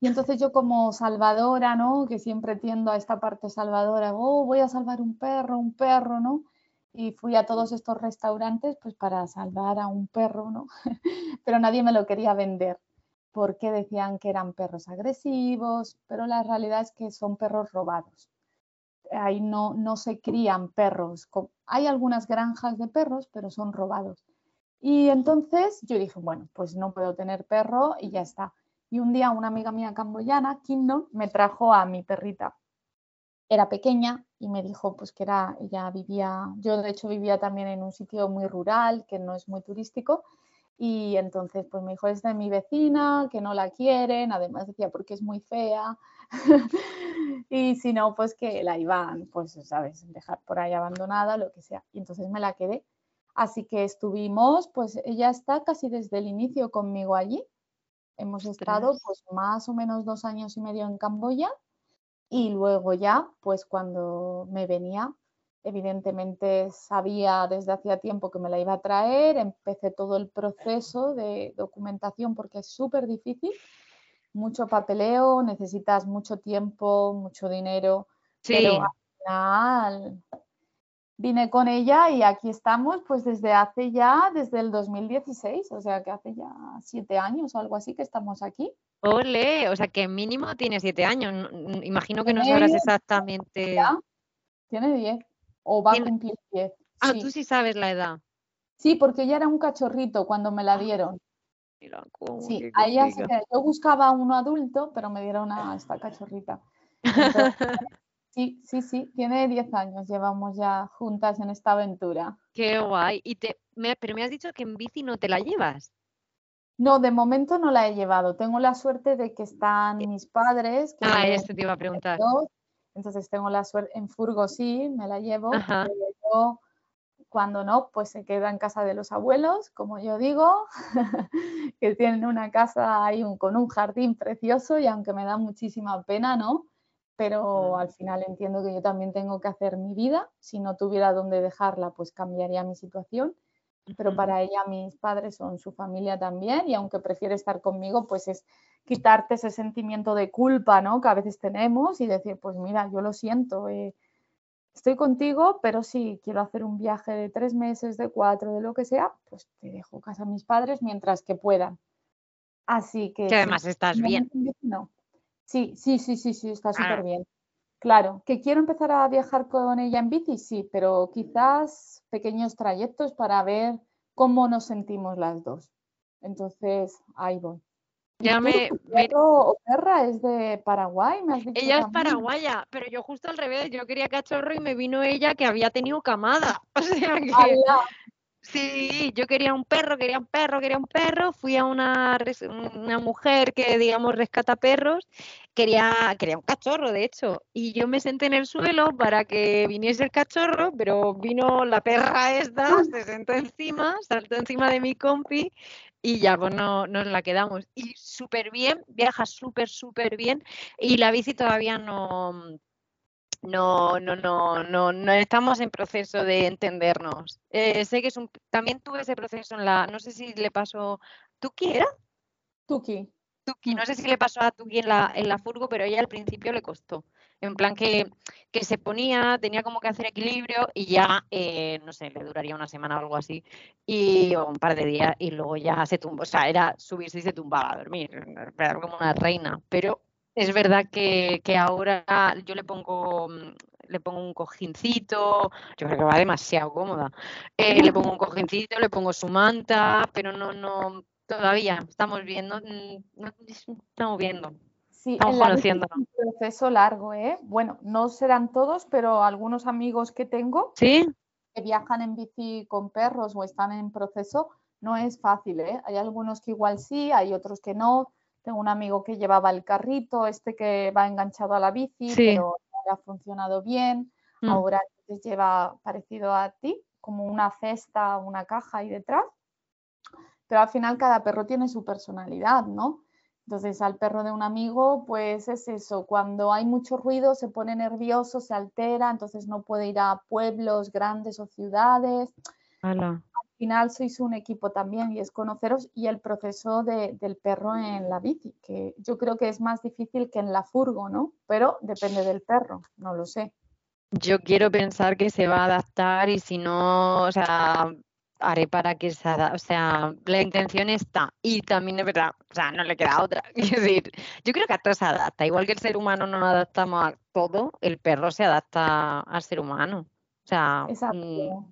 Y entonces yo como salvadora, ¿no? Que siempre tiendo a esta parte salvadora, oh, voy a salvar un perro, un perro, ¿no? Y fui a todos estos restaurantes pues para salvar a un perro, ¿no? pero nadie me lo quería vender porque decían que eran perros agresivos, pero la realidad es que son perros robados ahí no, no se crían perros. Hay algunas granjas de perros, pero son robados. Y entonces yo dije, bueno, pues no puedo tener perro y ya está. Y un día una amiga mía camboyana, Kingdom, me trajo a mi perrita. Era pequeña y me dijo pues que era, ella vivía, yo de hecho vivía también en un sitio muy rural, que no es muy turístico, y entonces pues me dijo, es de mi vecina, que no la quieren, además decía porque es muy fea, y si no, pues que la iban, pues, ¿sabes? Dejar por ahí abandonada, lo que sea. Y entonces me la quedé. Así que estuvimos, pues ella está casi desde el inicio conmigo allí. Hemos estado pues más o menos dos años y medio en Camboya y luego ya, pues cuando me venía, evidentemente sabía desde hacía tiempo que me la iba a traer, empecé todo el proceso de documentación porque es súper difícil mucho papeleo, necesitas mucho tiempo, mucho dinero, pero al final vine con ella y aquí estamos pues desde hace ya, desde el 2016, o sea que hace ya siete años o algo así que estamos aquí. Ole, o sea que mínimo tiene siete años, imagino que no sabrás exactamente. Tiene diez, o va a cumplir diez. Ah, tú sí sabes la edad. Sí, porque ella era un cachorrito cuando me la ah. dieron. Sí, ahí yo buscaba uno adulto, pero me dieron a esta cachorrita. sí, sí, sí, tiene 10 años, llevamos ya juntas en esta aventura. Qué guay. Y te, pero me has dicho que en bici no te la llevas. No, de momento no la he llevado. Tengo la suerte de que están mis padres. ah, eso te iba a preguntar. Entonces tengo la suerte, en furgo sí, me la llevo. Cuando no, pues se queda en casa de los abuelos, como yo digo, que tienen una casa ahí con un jardín precioso y aunque me da muchísima pena, ¿no? Pero al final entiendo que yo también tengo que hacer mi vida. Si no tuviera dónde dejarla, pues cambiaría mi situación. Pero para ella mis padres son su familia también y aunque prefiere estar conmigo, pues es quitarte ese sentimiento de culpa, ¿no? Que a veces tenemos y decir, pues mira, yo lo siento, eh, estoy contigo, pero si quiero hacer un viaje de tres meses, de cuatro, de lo que sea, pues te dejo casa a mis padres mientras que puedan. Así que... Que además estás bien. No. Sí, sí, sí, sí, sí, está ah. súper bien. Claro, que quiero empezar a viajar con ella en bici, sí, pero quizás pequeños trayectos para ver cómo nos sentimos las dos. Entonces, ahí voy. Ya me, o perra es de Paraguay, me has dicho Ella es paraguaya, pero yo justo al revés, yo quería cachorro y me vino ella que había tenido camada. O sea que Sí, yo quería un perro, quería un perro, quería un perro. Fui a una, una mujer que, digamos, rescata perros. Quería, quería un cachorro, de hecho. Y yo me senté en el suelo para que viniese el cachorro, pero vino la perra esta, se sentó encima, saltó encima de mi compi y ya, pues no, nos la quedamos. Y súper bien, viaja súper, súper bien. Y la bici todavía no no, no, no, no, no estamos en proceso de entendernos. Eh, sé que es un, también tuve ese proceso en la, no sé si le pasó, ¿Tuki era? Tuki. Tuki, no sé si le pasó a Tuki en la, en la furgo, pero ella al principio le costó. En plan que, que se ponía, tenía como que hacer equilibrio y ya, eh, no sé, le duraría una semana o algo así, y, o un par de días, y luego ya se tumbó, o sea, era subirse y se tumbaba a dormir, era como una reina, pero es verdad que, ahora yo le pongo mm, le pongo un cojincito, yo creo que va demasiado cómoda. Eh, le pongo un cojincito, le pongo su manta, pero no, no, todavía estamos viendo, mm, no, estamos viendo. Sí, estamos conociendo. Es un proceso largo, ¿eh? Bueno, no serán todos, pero algunos amigos que tengo ¿Sí? que viajan en bici con perros o están en proceso, no es fácil, ¿eh? Hay algunos que igual sí, hay otros que no tengo un amigo que llevaba el carrito, este que va enganchado a la bici, pero no ha funcionado bien. Mm. Ahora lleva parecido a ti, como una cesta, una caja ahí detrás. Pero al final cada perro tiene su personalidad, ¿no? Entonces al perro de un amigo, pues es eso, cuando hay mucho ruido se pone nervioso, se altera, entonces no puede ir a pueblos grandes o ciudades final sois un equipo también y es conoceros y el proceso del perro en la bici, que yo creo que es más difícil que en la furgo, ¿no? Pero depende del perro, no lo sé. Yo quiero pensar que se va a adaptar y si no, o sea, haré para que se adapte. O sea, la intención está. Y también es verdad, o sea, no le queda otra. Es decir, yo creo que a todo se adapta. Igual que el ser humano no nos adaptamos a todo, el perro se adapta al ser humano. O sea, Exacto.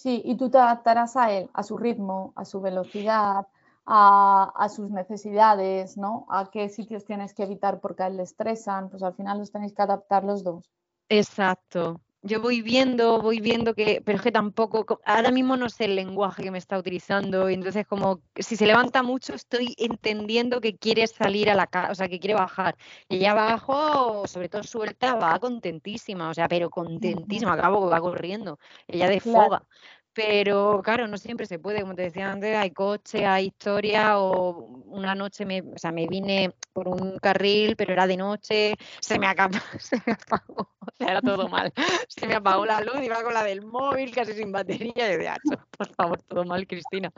Sí, y tú te adaptarás a él, a su ritmo, a su velocidad, a, sus necesidades, ¿no? A qué sitios tienes que evitar porque a él le estresan, pues al final los tenéis que adaptar los dos. Exacto. Yo voy viendo, voy viendo que, pero es que tampoco, ahora mismo no sé el lenguaje que me está utilizando, y entonces como si se levanta mucho estoy entendiendo que quiere salir a la casa, o sea, que quiere bajar. Y ella abajo, sobre todo suelta, va contentísima, o sea, pero contentísima, acabo va corriendo, ella de foga pero claro, no siempre se puede, como te decía antes, hay coche, hay historia, o una noche me, o sea, me vine por un carril, pero era de noche, se me, acabó, se me apagó, o sea, era todo mal, se me apagó la luz, iba con la del móvil, casi sin batería, y de hecho, por favor, todo mal, Cristina.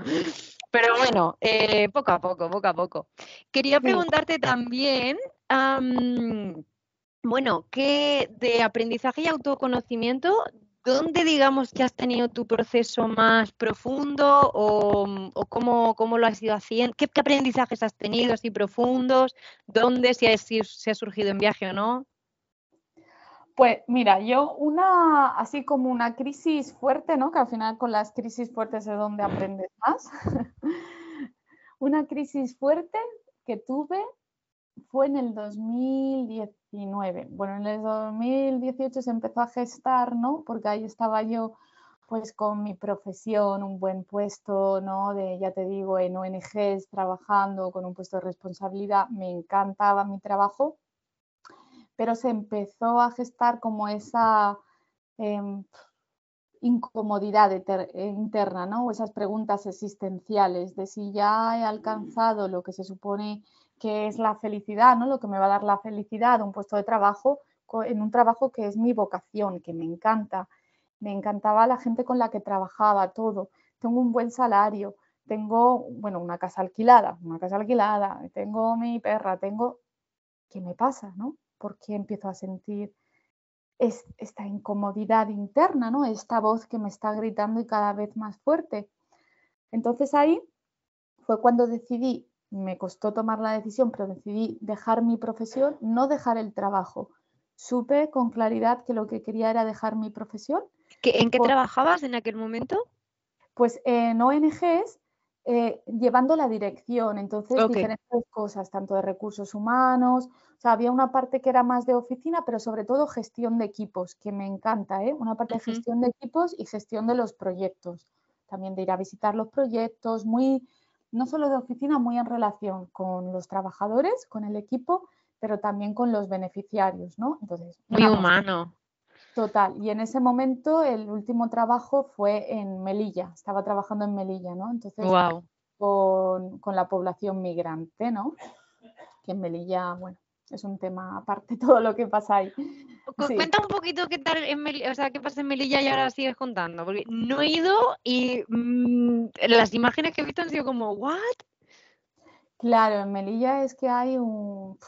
Pero bueno, eh, poco a poco, poco a poco. Quería preguntarte también, bueno, ¿qué de aprendizaje y autoconocimiento ¿Dónde digamos que has tenido tu proceso más profundo o, cómo, lo has ido haciendo? ¿Qué, aprendizajes has tenido así profundos? ¿Dónde si, si, ha surgido en viaje o no? Pues mira, yo una, así como una crisis fuerte, ¿no? Que al final con las crisis fuertes es donde aprendes más. una crisis fuerte que tuve fue en el 2019. Bueno, en el 2018 se empezó a gestar, ¿no? Porque ahí estaba yo pues con mi profesión, un buen puesto, ¿no? De, ya te digo, en ONGs, trabajando con un puesto de responsabilidad, me encantaba mi trabajo, pero se empezó a gestar como esa em, incomodidad interna, ¿no? O esas preguntas existenciales de si ya he alcanzado lo que se supone que es la felicidad, ¿no? Lo que me va a dar la felicidad, un puesto de trabajo, en un trabajo que es mi vocación, que me encanta. Me encantaba la gente con la que trabajaba, todo. tengo un buen salario, tengo, bueno, una casa alquilada, una casa alquilada, tengo mi perra, tengo, ¿qué me pasa, no? ¿Por qué empiezo a sentir esta incomodidad interna, ¿no? Esta voz que me está gritando y cada vez más fuerte. Entonces ahí fue cuando decidí, me costó tomar la decisión, pero decidí dejar mi profesión, no dejar el trabajo. Supe con claridad que lo que quería era dejar mi profesión. ¿En qué trabajabas en aquel momento? Pues en ONGs eh, llevando la dirección, entonces diferentes cosas, tanto de recursos humanos, o sea, había una parte que era más de oficina, pero sobre todo gestión de equipos, que me encanta, ¿eh? una parte de gestión de equipos y gestión de los proyectos, también de ir a visitar los proyectos, muy, no solo de oficina, muy en relación con los trabajadores, con el equipo, pero también con los beneficiarios, ¿no? Entonces, muy humano. Total, y en ese momento el último trabajo fue en Melilla, estaba trabajando en Melilla, ¿no? Entonces, con, con, la población migrante, ¿no? Que en Melilla, bueno, es un tema aparte todo lo que pasa ahí. Cuenta un poquito qué tal en Melilla, o sea, qué pasa en Melilla y ahora sigues contando, porque no he ido y mm, las imágenes que he visto han sido como, ¿what? Claro, en Melilla es que hay un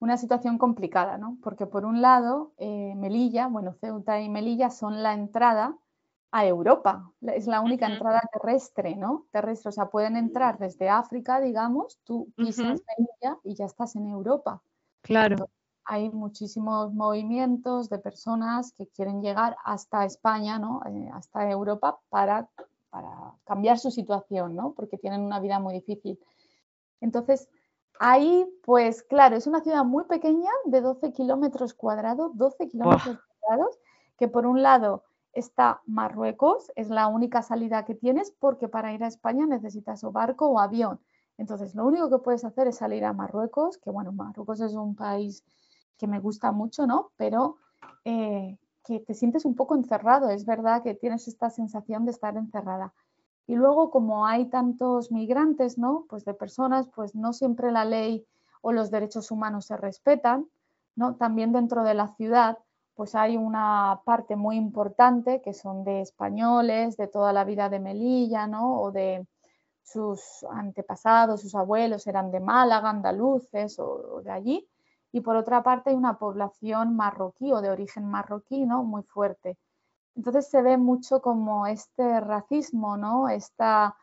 una situación complicada, ¿no? Porque por un lado, eh, Melilla, bueno, Ceuta y Melilla son la entrada a Europa, es la única entrada terrestre, ¿no? Terrestre, o sea, pueden entrar desde África, digamos, tú pisas Melilla y ya estás en Europa. Claro. hay muchísimos movimientos de personas que quieren llegar hasta España, ¿no? Eh, hasta Europa para, para cambiar su situación, ¿no? Porque tienen una vida muy difícil. Entonces, Ahí, pues claro, es una ciudad muy pequeña de 12 kilómetros cuadrados, 12 kilómetros cuadrados, que por un lado está Marruecos, es la única salida que tienes porque para ir a España necesitas o barco o avión. Entonces, lo único que puedes hacer es salir a Marruecos, que bueno, Marruecos es un país que me gusta mucho, ¿no? Pero eh, que te sientes un poco encerrado, es verdad que tienes esta sensación de estar encerrada. Y luego, como hay tantos migrantes, ¿no? Pues de personas, pues no siempre la ley o los derechos humanos se respetan, ¿no? También dentro de la ciudad, pues hay una parte muy importante que son de españoles, de toda la vida de Melilla, ¿no? O de sus antepasados, sus abuelos eran de Málaga, andaluces o, de allí. Y por otra parte hay una población marroquí o de origen marroquí, ¿no? Muy fuerte. Entonces se ve mucho como este racismo, ¿no? Esta,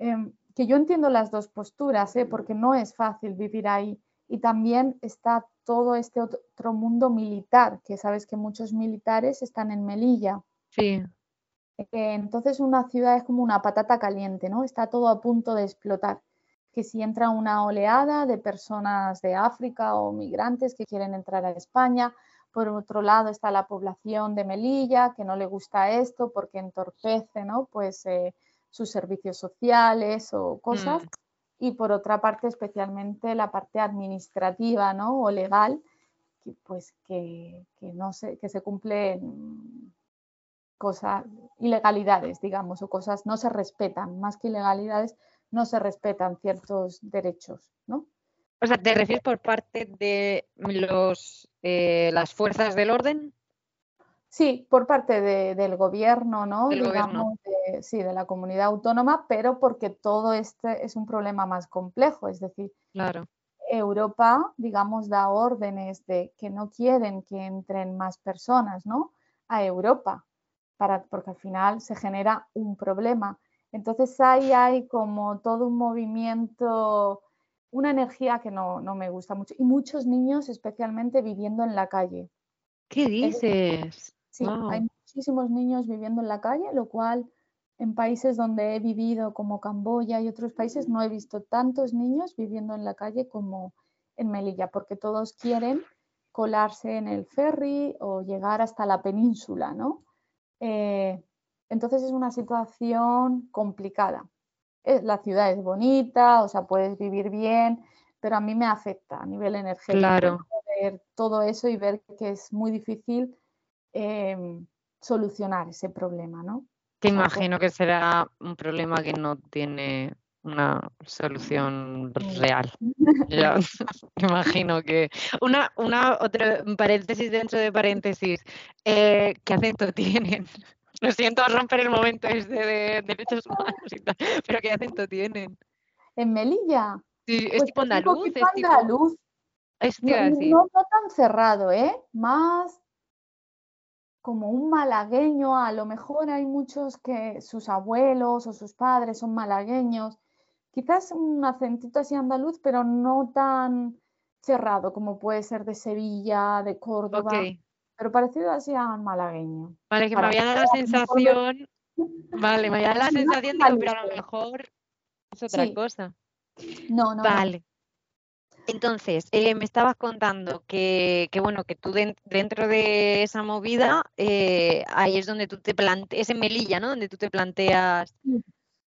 em, que yo entiendo las dos posturas, ¿eh? porque no es fácil vivir ahí. Y también está todo este otro mundo militar, que sabes que muchos militares están en Melilla. Sí. Eh, entonces una ciudad es como una patata caliente, ¿no? Está todo a punto de explotar. Que si entra una oleada de personas de África o migrantes que quieren entrar a España, por otro lado está la población de Melilla, que no le gusta esto porque entorpece ¿no? pues, eh, sus servicios sociales o cosas. Mm. Y por otra parte, especialmente la parte administrativa ¿no? o legal, que, pues, que, no se, que se cumplen cosas, ilegalidades, digamos, o cosas no se respetan, más que ilegalidades, no se respetan ciertos derechos, ¿no? O sea, ¿te refieres por parte de los, eh, las fuerzas del orden? Sí, por parte del gobierno, ¿no? Digamos, sí, de la comunidad autónoma, pero porque todo este es un problema más complejo, es decir, claro. Europa, digamos, da órdenes de que no quieren que entren más personas, ¿no? A Europa, para, porque al final se genera un problema. Entonces ahí hay como todo un movimiento una energía que no, me gusta mucho. Y muchos niños especialmente viviendo en la calle. ¿Qué dices? Sí, hay muchísimos niños viviendo en la calle, lo cual en países donde he vivido como Camboya y otros países no he visto tantos niños viviendo en la calle como en Melilla, porque todos quieren colarse en el ferry o llegar hasta la península, ¿no? Eh, entonces es una situación complicada. Eh, la ciudad es bonita, o sea, puedes vivir bien, pero a mí me afecta a nivel energético. Claro. Ver todo eso y ver que es muy difícil em, solucionar ese problema, ¿no? Que imagino que será un problema que no tiene una solución real. Yo imagino que. Una, una otra paréntesis dentro de paréntesis. Eh, ¿Qué acento tienen? Lo siento romper el momento este de derechos humanos y tal, pero ¿qué acento tienen? ¿En Melilla? Sí, es Pues tipo andaluz, es tipo... Es no- no tan cerrado, ¿eh? Más como un malagueño, a lo mejor hay muchos que sus abuelos o sus padres son malagueños, quizás un acentito así andaluz, pero no tan cerrado como puede ser de Sevilla, de Córdoba, pero parecido así a un malagueño. Vale, que me había dado la sensación... Vale, me había dado la sensación, digo, pero a lo mejor es otra Sí. cosa. No, no, no. Vale. Entonces, eh, me estabas contando que, bueno, que tú den- dentro de esa movida, eh, ahí es donde tú te planteas, es en Melilla, ¿no? Donde tú te planteas...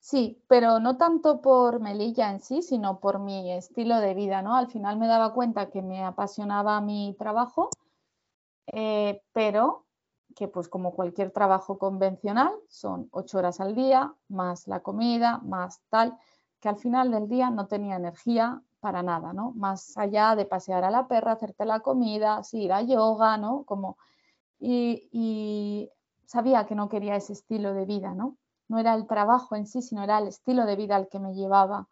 Sí, pero no tanto por Melilla en sí, sino por mi estilo de vida, ¿no? Al final me daba cuenta que me apasionaba mi trabajo, eh, pero que pues como cualquier trabajo convencional son ocho horas al día, más la comida, más tal, que al final del día no tenía energía para nada, ¿no? Más allá de pasear a la perra, hacerte la comida, sí, ir a yoga, ¿no? Como, y, y sabía que no quería ese estilo de vida, ¿no? No era el trabajo en sí, sino era el estilo de vida al que me llevaba.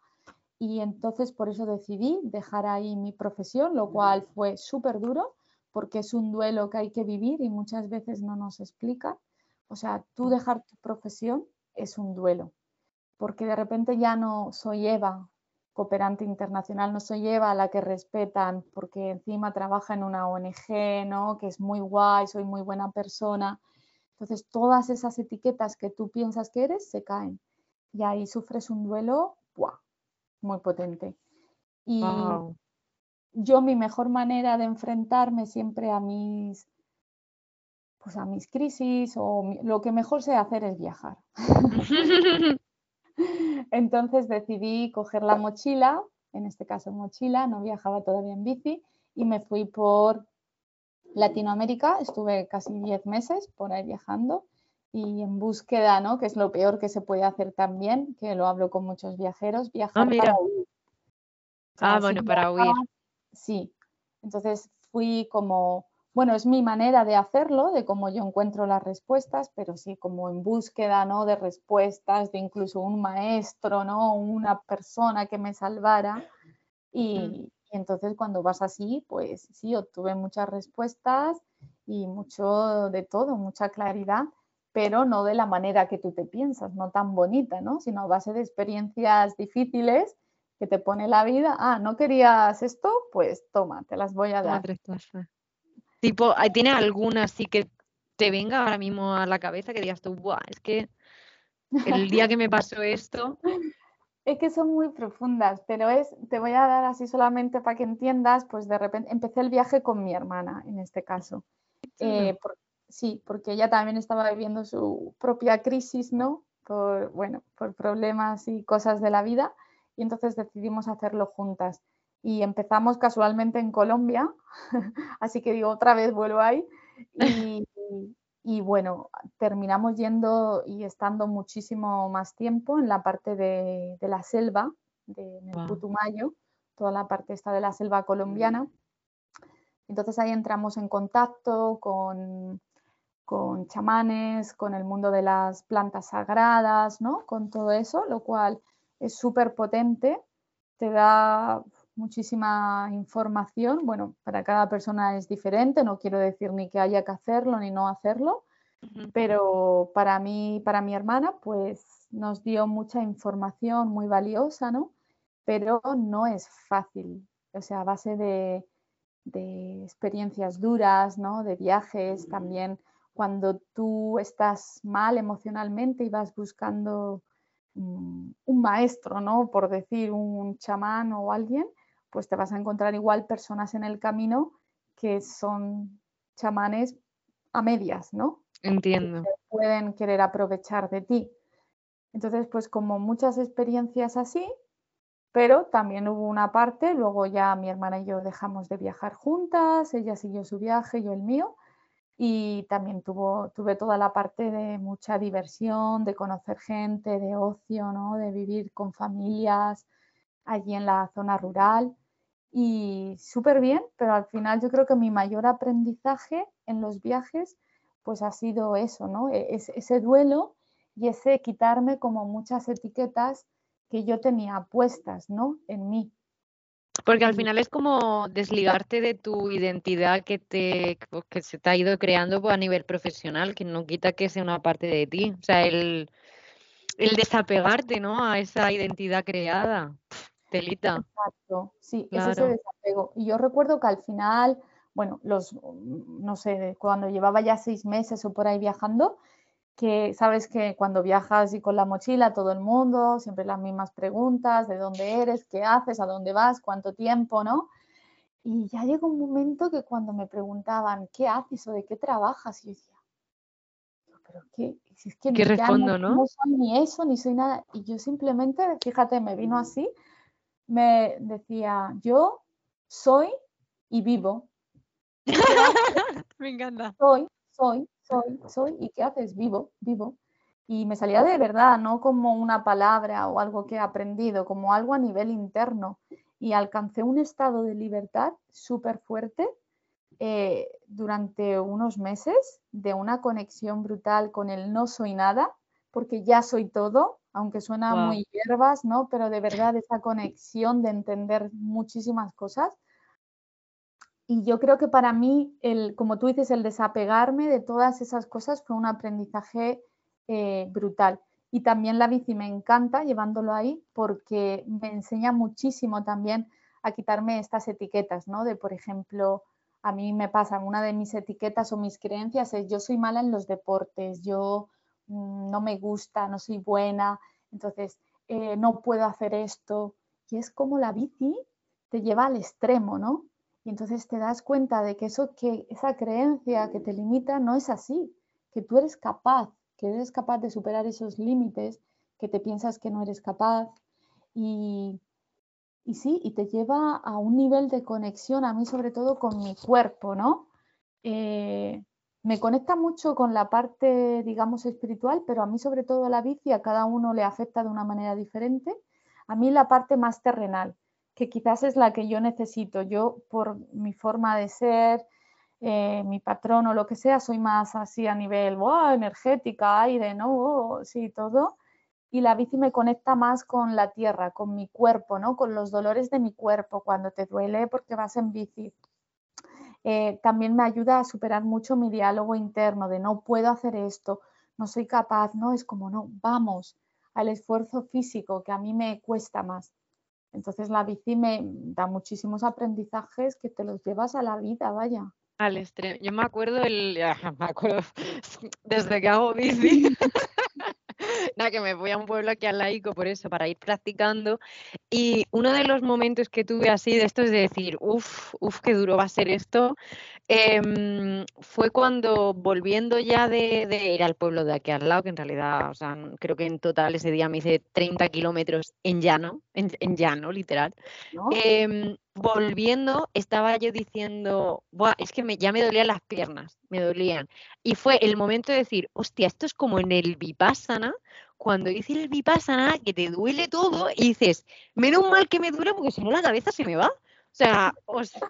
Y entonces por eso decidí dejar ahí mi profesión, lo cual fue súper duro, porque es un duelo que hay que vivir y muchas veces no nos explica. O sea, tú dejar tu profesión es un duelo, porque de repente ya no soy Eva, cooperante internacional, no soy Eva a la que respetan porque encima trabaja en una ONG, ¿no? Que es muy guay, soy muy buena persona. Entonces, todas esas etiquetas que tú piensas que eres se caen. Y ahí sufres un duelo ¡buah! muy potente. Y Wow. yo mi mejor manera de enfrentarme siempre a mis pues a mis crisis o mi- lo que mejor sé hacer es viajar. Entonces decidí coger la mochila, en este caso mochila, no viajaba todavía en bici y me fui por Latinoamérica, estuve casi 10 meses por ahí viajando y en búsqueda, ¿no? Que es lo peor que se puede hacer también, que lo hablo con muchos viajeros, viajar mira. para huir. Ah, si bueno, para huir. Sí, entonces fui como, bueno, es mi manera de hacerlo, de cómo yo encuentro las respuestas, pero sí como en búsqueda, ¿no? De respuestas, de incluso un maestro, ¿no? Una persona que me salvara. Y, y entonces cuando vas así, pues sí, obtuve muchas respuestas y mucho de todo, mucha claridad, pero no de la manera que tú te piensas, no tan bonita, ¿no? Sino a base de experiencias difíciles que te pone la vida. Ah, ¿no querías esto? Pues toma, te las voy a dar. Tipo, ¿hay- ¿tiene alguna así que te venga ahora mismo a la cabeza que digas tú, Buah, es que el día que me pasó esto, Es que son muy profundas, pero es, te voy a dar así solamente para que entiendas, pues de repente empecé el viaje con mi hermana, en este caso. Eh, por- sí, porque ella también estaba viviendo su propia crisis, ¿no? Por, bueno, por problemas y cosas de la vida, y entonces decidimos hacerlo juntas. Y empezamos casualmente en Colombia, así que digo, otra vez vuelvo ahí. Y, y bueno, terminamos yendo y estando muchísimo más tiempo en la parte de, de la selva, de, en el. Putumayo, toda la parte esta de la selva colombiana. Entonces ahí entramos en contacto con, con chamanes, con el mundo de las plantas sagradas, ¿no? Con todo eso, lo cual es súper potente, te da muchísima información. Bueno, para cada persona es diferente, no quiero decir ni que haya que hacerlo ni no hacerlo, pero para mí, para mi hermana, pues nos dio mucha información muy valiosa, ¿no? Pero no es fácil, o sea, a base de, de experiencias duras, ¿no? De viajes también, cuando tú estás mal emocionalmente y vas buscando mm, un maestro, ¿no? Por decir un chamán o alguien, pues te vas a encontrar igual personas en el camino que son chamanes a medias, ¿no? entiendo. pueden querer aprovechar de ti. Entonces, pues como muchas experiencias así, pero también hubo una parte, luego ya mi hermana y yo dejamos de viajar juntas, ella siguió su viaje, yo el mío, y también tuvo, tuve toda la parte de mucha diversión, de conocer gente, de ocio, ¿no? de vivir con familias allí en la zona rural y súper bien, pero al final yo creo que mi mayor aprendizaje en los viajes pues ha sido eso, ¿no? E, ese duelo y ese quitarme como muchas etiquetas que yo tenía puestas, ¿no? En mí. Porque al final es como desligarte de tu identidad que, te, que se te ha ido creando a nivel profesional, que no quita que sea una parte de ti. O sea, el, el desapegarte, ¿no? A esa identidad creada. Telita. Exacto, sí, es ese desapego. Y yo recuerdo que al final, bueno, los, no sé, cuando llevaba ya seis meses o por ahí viajando, que sabes que cuando viajas y con la mochila todo el mundo, siempre las mismas preguntas, de dónde eres, qué haces, a dónde vas, cuánto tiempo, ¿no? Y ya llegó un momento que cuando me preguntaban, ¿qué haces o de qué trabajas? Y yo decía, pero qué, si es que ¿Qué respondo, no, no soy ni eso, ni soy nada. Y yo simplemente, fíjate, me vino así, me decía, yo soy y vivo. me encanta. Soy, soy, soy, soy, ¿y qué haces? Vivo, vivo. Y me salía de verdad, no como una palabra o algo que he aprendido, como algo a nivel interno. Y alcancé un estado de libertad súper fuerte eh, durante unos meses, de una conexión brutal con el no soy nada, porque ya soy todo, aunque suena muy hierbas, ¿no? Pero de verdad esa conexión de entender muchísimas cosas y yo creo que para mí, el, como tú dices, el desapegarme de todas esas cosas fue un aprendizaje eh, brutal. Y también la bici me encanta llevándolo ahí porque me enseña muchísimo también a quitarme estas etiquetas, ¿no? De, por ejemplo, a mí me pasa, una de mis etiquetas o mis creencias es yo soy mala en los deportes, yo no me gusta, no soy buena, entonces eh, no puedo hacer esto. Y es como la bici te lleva al extremo, ¿no? Y entonces te das cuenta de que, eso, que esa creencia que te limita no es así, que tú eres capaz, que eres capaz de superar esos límites, que te piensas que no eres capaz. Y, y sí, y te lleva a un nivel de conexión, a mí sobre todo con mi cuerpo, ¿no? Eh, me conecta mucho con la parte, digamos, espiritual, pero a mí sobre todo la bici a cada uno le afecta de una manera diferente. A mí la parte más terrenal, que quizás es la que yo necesito. Yo, por mi forma de ser, eh, mi patrón o lo que sea, soy más así a nivel energética, aire, ¿no? sí, todo. Y la bici me conecta más con la tierra, con mi cuerpo, ¿no? Con los dolores de mi cuerpo cuando te duele porque vas en bici. Eh, también me ayuda a superar mucho mi diálogo interno de no puedo hacer esto, no soy capaz, ¿no? Es como, no, vamos al esfuerzo físico que a mí me cuesta más. Entonces la bici me da muchísimos aprendizajes que te los llevas a la vida, vaya. Al extremo. Yo me acuerdo el, me acuerdo desde que hago bici. Nada, que me voy a un pueblo aquí al laico por eso, para ir practicando. Y uno de los momentos que tuve así de esto es de decir, uff, uff, qué duro va a ser esto, Em, fue cuando volviendo ya de, ir al pueblo de aquí al lado, que en realidad, o sea, creo que en total ese día me hice 30 kilómetros en llano, en, llano, literal. Em, volviendo, estaba yo diciendo, Buah, es que me, ya me dolían las piernas, me dolían. Y fue el momento de decir, hostia, esto es como en el Vipassana, cuando dices el Vipassana, que te duele todo y dices, menos mal que me duele porque si no la cabeza se me va. O sea,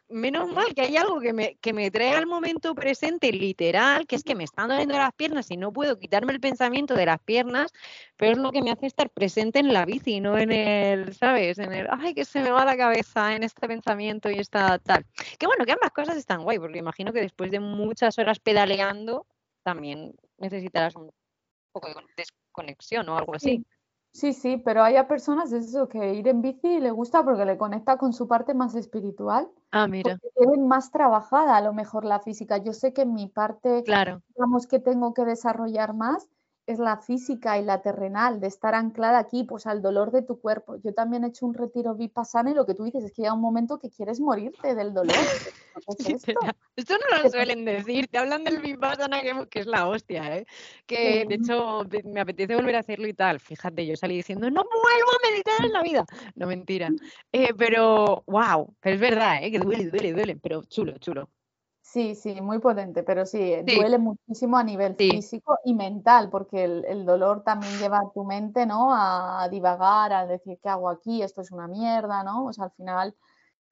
menos mal que hay algo que me, que me trae al momento presente literal, que es que me están doliendo las piernas y no puedo quitarme el pensamiento de las piernas, pero es lo que me hace estar presente en la bici, no en el, ¿sabes? En el, ay, que se me va la cabeza en este pensamiento y está tal. Que bueno, que ambas cosas están guay, porque imagino que después de muchas horas pedaleando, también necesitarás un poco de desconexión o algo así. Sí, sí, pero hay a personas eso que ir en bici le gusta porque le conecta con su parte más espiritual. Ah, mira. Tienen más trabajada a lo mejor la física. Yo sé que en mi parte, claro. digamos que tengo que desarrollar más, es la física y la terrenal, de estar anclada aquí, pues al dolor de tu cuerpo. Yo también he hecho un retiro vipassana y lo que tú dices es que llega un momento que quieres morirte del dolor. esto? no lo suelen decir, te hablan del vipassana que, es la hostia, ¿eh? que de hecho me apetece volver a hacerlo y tal. Fíjate, yo salí diciendo, no vuelvo a meditar en la vida. No, mentira. Eh, pero, wow, pero es verdad, ¿eh? que duele, duele, duele, pero chulo, chulo. Sí, sí, muy potente, pero sí, duele muchísimo a nivel físico y mental, porque el, dolor también lleva a tu mente, ¿no? A, divagar, a decir, ¿qué hago aquí? Esto es una mierda, ¿no? O sea, al final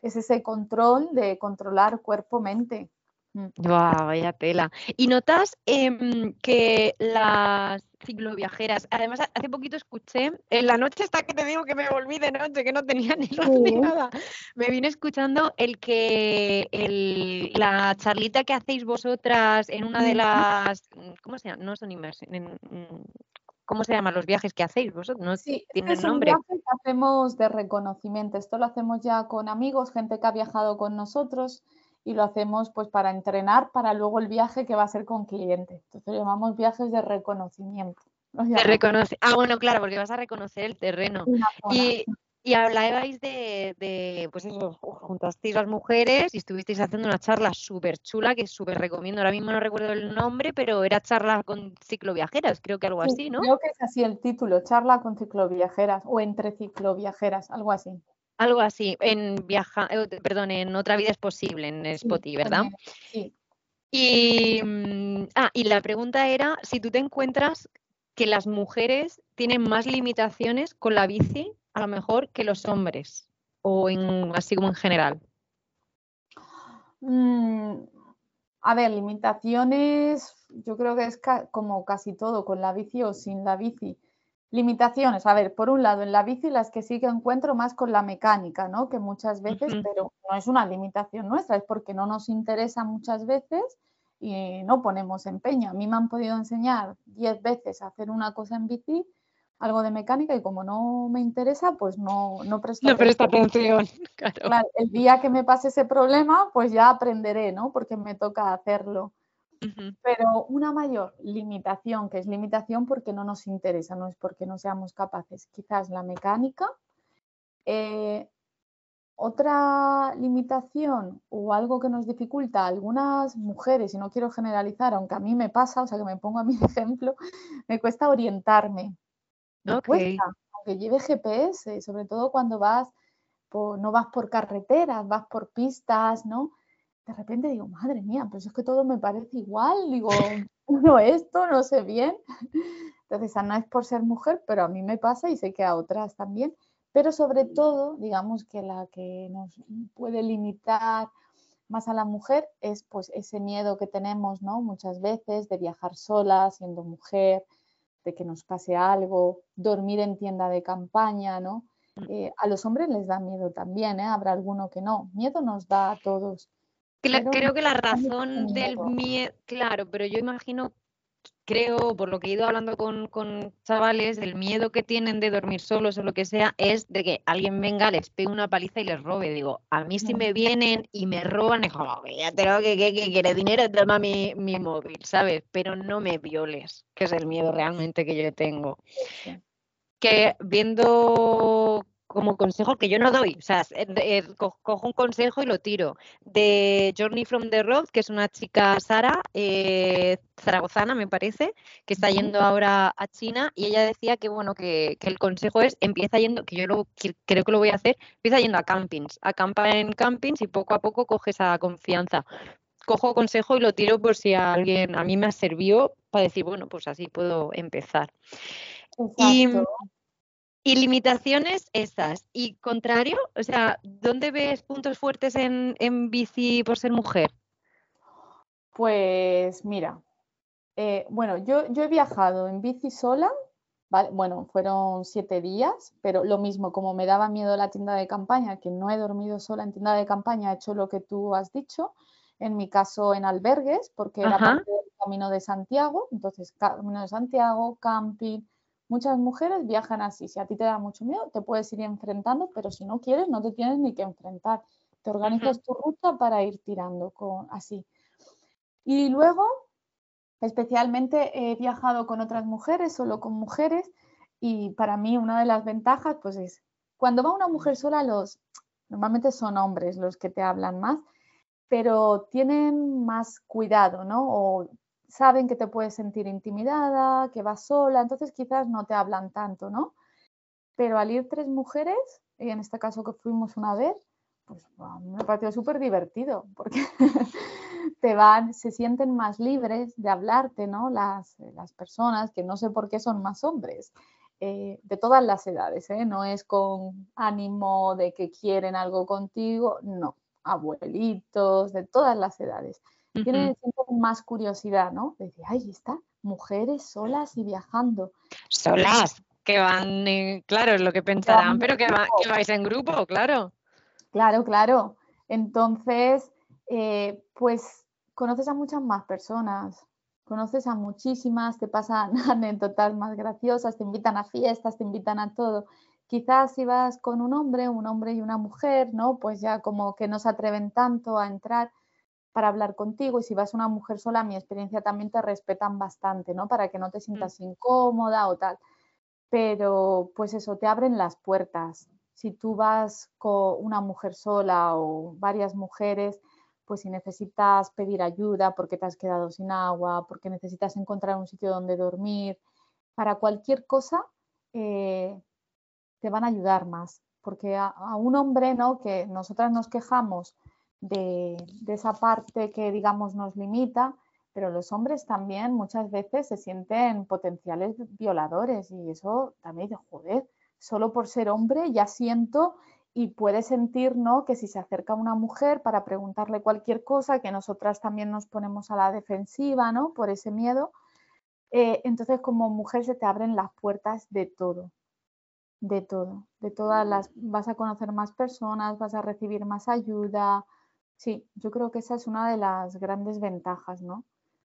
es ese control de controlar cuerpo-mente. Mm. vaya tela. ¿Y notas em, que las cicloviajeras, además hace poquito escuché, en la noche hasta que te digo que me volví de noche, que no tenía ni luz ni nada, me vine escuchando el que la charlita que hacéis vosotras en una de las, ¿cómo se llama? No son inmersiones, ¿Cómo se llaman los viajes que hacéis vosotros? No sí, tienen nombre. que hacemos de reconocimiento. Esto lo hacemos ya con amigos, gente que ha viajado con nosotros y lo hacemos pues para entrenar para luego el viaje que va a ser con cliente. Entonces lo llamamos viajes de reconocimiento. De reconoce ah, bueno, claro, porque vas a reconocer el terreno. Y, y hablabais de, de, pues eso, juntasteis las mujeres y estuvisteis haciendo una charla súper chula que súper recomiendo. Ahora mismo no recuerdo el nombre, pero era charla con cicloviajeras, creo que algo así, ¿no? Creo que es así el título, charla con cicloviajeras o entre cicloviajeras, algo así. Algo así, en viaja, eh, perdón, en otra vida es posible, en Spotify, ¿verdad? Sí. Y, mm, ah, y la pregunta era si tú te encuentras que las mujeres tienen más limitaciones con la bici, a lo mejor, que los hombres, o en, así como en general. Mm, a ver, limitaciones, yo creo que es como casi todo, con la bici o sin la bici. Limitaciones, a ver, por un lado, en la bici las que sí que encuentro más con la mecánica, ¿no? Que muchas veces, pero no es una limitación nuestra, es porque no nos interesa muchas veces y no ponemos empeño. A mí me han podido enseñar 10 veces a hacer una cosa en bici, algo de mecánica, y como no me interesa, pues no, no presto no presta atención. Claro. el día que me pase ese problema, pues ya aprenderé, ¿no? Porque me toca hacerlo. Pero una mayor limitación, que es limitación porque no nos interesa, no es porque no seamos capaces, quizás la mecánica. Eh, otra limitación o algo que nos dificulta a algunas mujeres, y no quiero generalizar, aunque a mí me pasa, o sea que me pongo a mi ejemplo, me cuesta orientarme. Me cuesta, aunque lleve GPS, sobre todo cuando vas, no vas por carreteras, vas por pistas, ¿no? De repente digo, madre mía, pues es que todo me parece igual, digo, no esto, no sé bien. Entonces, no es por ser mujer, pero a mí me pasa y sé que a otras también. Pero sobre todo, digamos que la que nos puede limitar más a la mujer es pues ese miedo que tenemos, ¿no? Muchas veces de viajar sola, siendo mujer, de que nos pase algo, dormir en tienda de campaña, ¿no? Mm. Eh, a los hombres les da miedo también, ¿eh? Habrá alguno que no. Miedo nos da a todos creo que la razón del miedo, claro, pero yo imagino, creo, por lo que he ido hablando con, chavales, el miedo que tienen de dormir solos o lo que sea es de que alguien venga, les pegue una paliza y les robe. Digo, a mí si me vienen y me roban, es como, ya tengo que, que, que quiere dinero, toma mi, mi móvil, ¿sabes? Pero no me violes, que es el miedo realmente que yo tengo. Que viendo como consejo que yo no doy, o sea, eh, cojo un consejo y lo tiro. De Journey from the Road, que es una chica Sara, eh, zaragozana me parece, que está yendo ahora a China y ella decía que bueno, que, el consejo es empieza yendo, que yo lo, creo que lo voy a hacer, empieza yendo a campings, acampa en campings y poco a poco coge esa confianza. Cojo consejo y lo tiro por si a alguien, a mí me ha servido para decir, bueno, pues así puedo empezar. Exacto. Y limitaciones esas. Y contrario, o sea, ¿dónde ves puntos fuertes en, bici por ser mujer? Pues mira, eh, bueno, yo, yo he viajado en bici sola, bueno, fueron siete días, pero lo mismo, como me daba miedo la tienda de campaña, que no he dormido sola en tienda de campaña, he hecho lo que tú has dicho, en mi caso en albergues, porque era parte del Camino de Santiago, entonces Camino de Santiago, camping, Muchas mujeres viajan así. Si a ti te da mucho miedo, te puedes ir enfrentando, pero si no quieres, no te tienes ni que enfrentar. Te organizas tu ruta para ir tirando con, así. Y luego, especialmente he viajado con otras mujeres, solo con mujeres, y para mí una de las ventajas, pues es, cuando va una mujer sola, los, normalmente son hombres los que te hablan más, pero tienen más cuidado, ¿no? O saben que te puedes sentir intimidada, que vas sola, entonces quizás no te hablan tanto, ¿no? Pero al ir tres mujeres, y en este caso que fuimos una vez, pues me pareció súper divertido, porque te van, se sienten más libres de hablarte, ¿no? Las, las personas, que no sé por qué son más hombres, eh, de todas las edades, ¿eh? No es con ánimo de que quieren algo contigo, no, abuelitos, de todas las edades tienen más curiosidad, ¿no? De decir, ay, está, mujeres solas y viajando. Solas, que van, claro, es lo que pensarán, pero que, vais en grupo, claro. Claro, claro. Entonces, eh, pues conoces a muchas más personas, conoces a muchísimas, te pasan anécdotas más graciosas, te invitan a fiestas, te invitan a todo. Quizás si vas con un hombre, un hombre y una mujer, ¿no? Pues ya como que no se atreven tanto a entrar para hablar contigo y si vas una mujer sola, mi experiencia también te respetan bastante, ¿no? Para que no te mm. sientas incómoda o tal. Pero pues eso, te abren las puertas. Si tú vas con una mujer sola o varias mujeres, pues si necesitas pedir ayuda porque te has quedado sin agua, porque necesitas encontrar un sitio donde dormir, para cualquier cosa eh, te van a ayudar más. Porque a, un hombre, ¿no? Que nosotras nos quejamos de, esa parte que, digamos, nos limita, pero los hombres también muchas veces se sienten potenciales violadores y eso también dice, joder, solo por ser hombre ya siento y puede sentir ¿no? que si se acerca una mujer para preguntarle cualquier cosa, que nosotras también nos ponemos a la defensiva ¿no? por ese miedo, eh, entonces como mujer se te abren las puertas de todo, de todo, de todas las, vas a conocer más personas, vas a recibir más ayuda. Sí, yo creo que esa es una de las grandes ventajas, ¿no?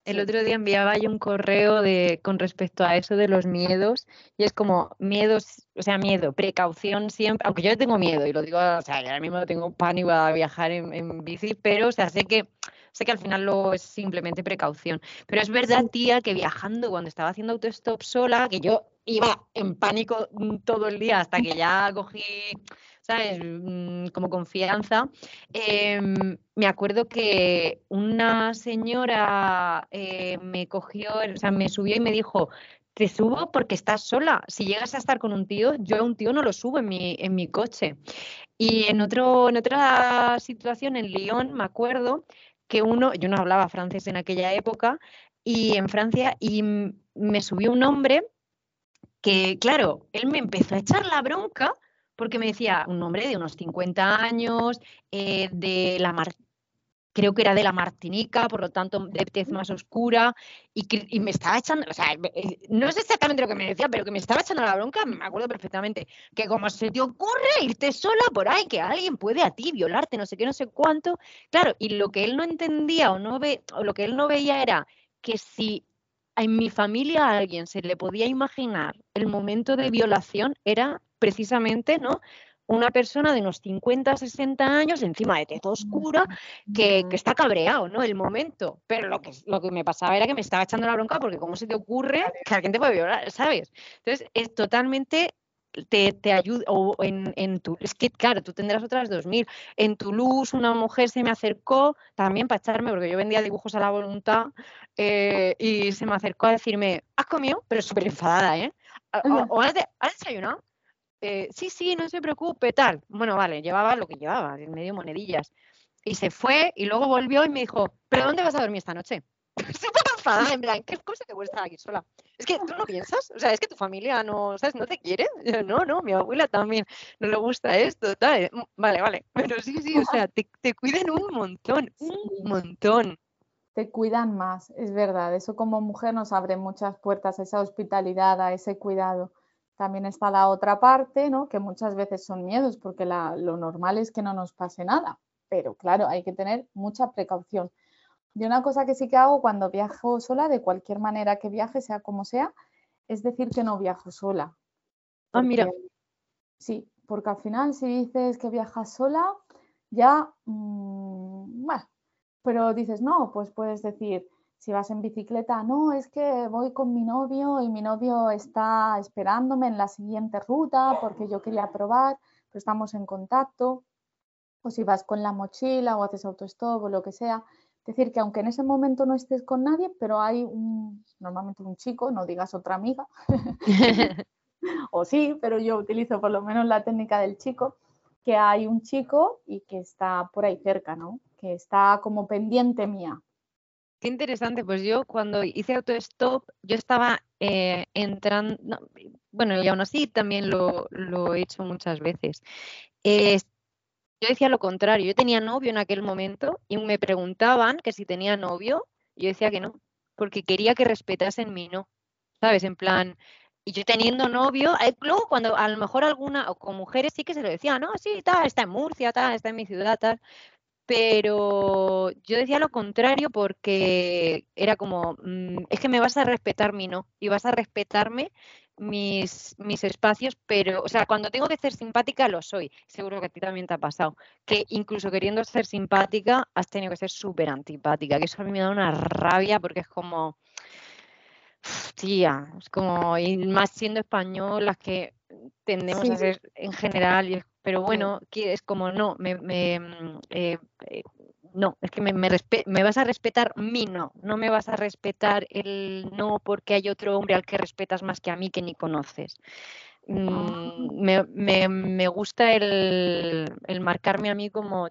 El otro día enviaba yo un correo de, con respecto a eso de los miedos y es como miedos, o sea, miedo, precaución siempre, aunque yo tengo miedo y lo digo, o sea, ahora mismo tengo pánico a viajar en, bici, pero o sea, sé que sé que al final lo es simplemente precaución. Pero es verdad, tía, que viajando cuando estaba haciendo autostop sola, que yo iba en pánico todo el día hasta que ya cogí Mm, como confianza. Em, me acuerdo que una señora eh, me cogió, o sea, me subió y me dijo, te subo porque estás sola. Si llegas a estar con un tío, yo a un tío no lo subo en mi, en mi coche. Y en, otro, en otra situación, en Lyon, me acuerdo que uno, yo no hablaba francés en aquella época, y en Francia, y me subió un hombre que, claro, él me empezó a echar la bronca porque me decía un hombre de unos 50 años, eh, de la creo que era de la Martinica, por lo tanto de tez más oscura, y, me estaba echando, o sea, eh, no sé exactamente lo que me decía, pero que me estaba echando la bronca, me acuerdo perfectamente, que como se te ocurre irte sola por ahí, que alguien puede a ti violarte, no sé qué, no sé cuánto, claro, y lo que él no entendía o no ve, o lo que él no veía era que si en mi familia a alguien se le podía imaginar el momento de violación era precisamente, ¿no? Una persona de unos 50, 60 años, encima de tez oscura, que, está cabreado, ¿no? El momento. Pero lo que, lo que me pasaba era que me estaba echando la bronca porque ¿cómo se te ocurre que alguien te puede violar, ¿sabes? Entonces, es totalmente te, te ayuda, o en, en tu, es que claro, tú tendrás otras 2.000. En Toulouse una mujer se me acercó también para echarme, porque yo vendía dibujos a la voluntad, eh, y se me acercó a decirme, ¿has comido? Pero súper enfadada, ¿eh? ¿O, has, desayunado? Eh, sí, sí, no se preocupe, tal. Bueno, vale, llevaba lo que llevaba, medio monedillas. Y se fue y luego volvió y me dijo, ¿pero dónde vas a dormir esta noche? Súper enfadada, en plan, ¿qué cosa te cuesta estar aquí sola? Es que tú no piensas, o sea, es que tu familia no, ¿sabes? No te quiere. No, no, mi abuela también no le gusta esto, tal. Mm, vale, vale. Pero sí, sí, o sea, te, te cuidan un montón, un montón. Te cuidan más, es verdad. Eso como mujer nos abre muchas puertas, a esa hospitalidad, a ese cuidado. También está la otra parte, ¿no? Que muchas veces son miedos, porque lo normal es que no nos pase nada. Pero claro, hay que tener mucha precaución. Y una cosa que sí que hago cuando viajo sola, de cualquier manera que viaje, sea como sea, es decir que no viajo sola. ah, mira. Sí, porque al final si dices que viajas sola, ya, mm, bueno, pero dices, no, pues puedes decir, si vas en bicicleta, no, es que voy con mi novio y mi novio está esperándome en la siguiente ruta porque yo quería probar, pero estamos en contacto. O si vas con la mochila o haces autostop o lo que sea. Decir que aunque en ese momento no estés con nadie, pero hay un, normalmente un chico, no digas otra amiga, o sí, pero yo utilizo por lo menos la técnica del chico, que hay un chico y que está por ahí cerca, ¿no? Que está como pendiente mía, Qué interesante, pues yo cuando hice autostop, yo estaba eh, entrando, bueno, y aún así también lo, he hecho muchas veces. yo decía lo contrario. Yo tenía novio en aquel momento y me preguntaban que si tenía novio. Y yo decía que no, porque quería que respetasen mi no. ¿Sabes? En plan, y yo teniendo novio, eh, luego cuando a lo mejor alguna, o con mujeres sí que se lo decía, no, sí, está, está en Murcia, está, está en mi ciudad, tal. Pero yo decía lo contrario porque era como, mm, es que me vas a respetar mi no, y vas a respetarme mis, mis espacios, pero, o sea, cuando tengo que ser simpática lo soy. Seguro que a ti también te ha pasado. Que incluso queriendo ser simpática, has tenido que ser súper antipática, que eso a mí me da una rabia porque es como, tía, es como, y más siendo español, las que tendemos a ser en general, pero bueno, que es como, no, me, mm, eh, eh, no, es que me, me, vas a respetar mi no, no me vas a respetar el no porque hay otro hombre al que respetas más que a mí que ni conoces. Mm, ah. me, gusta el, marcarme a mí como,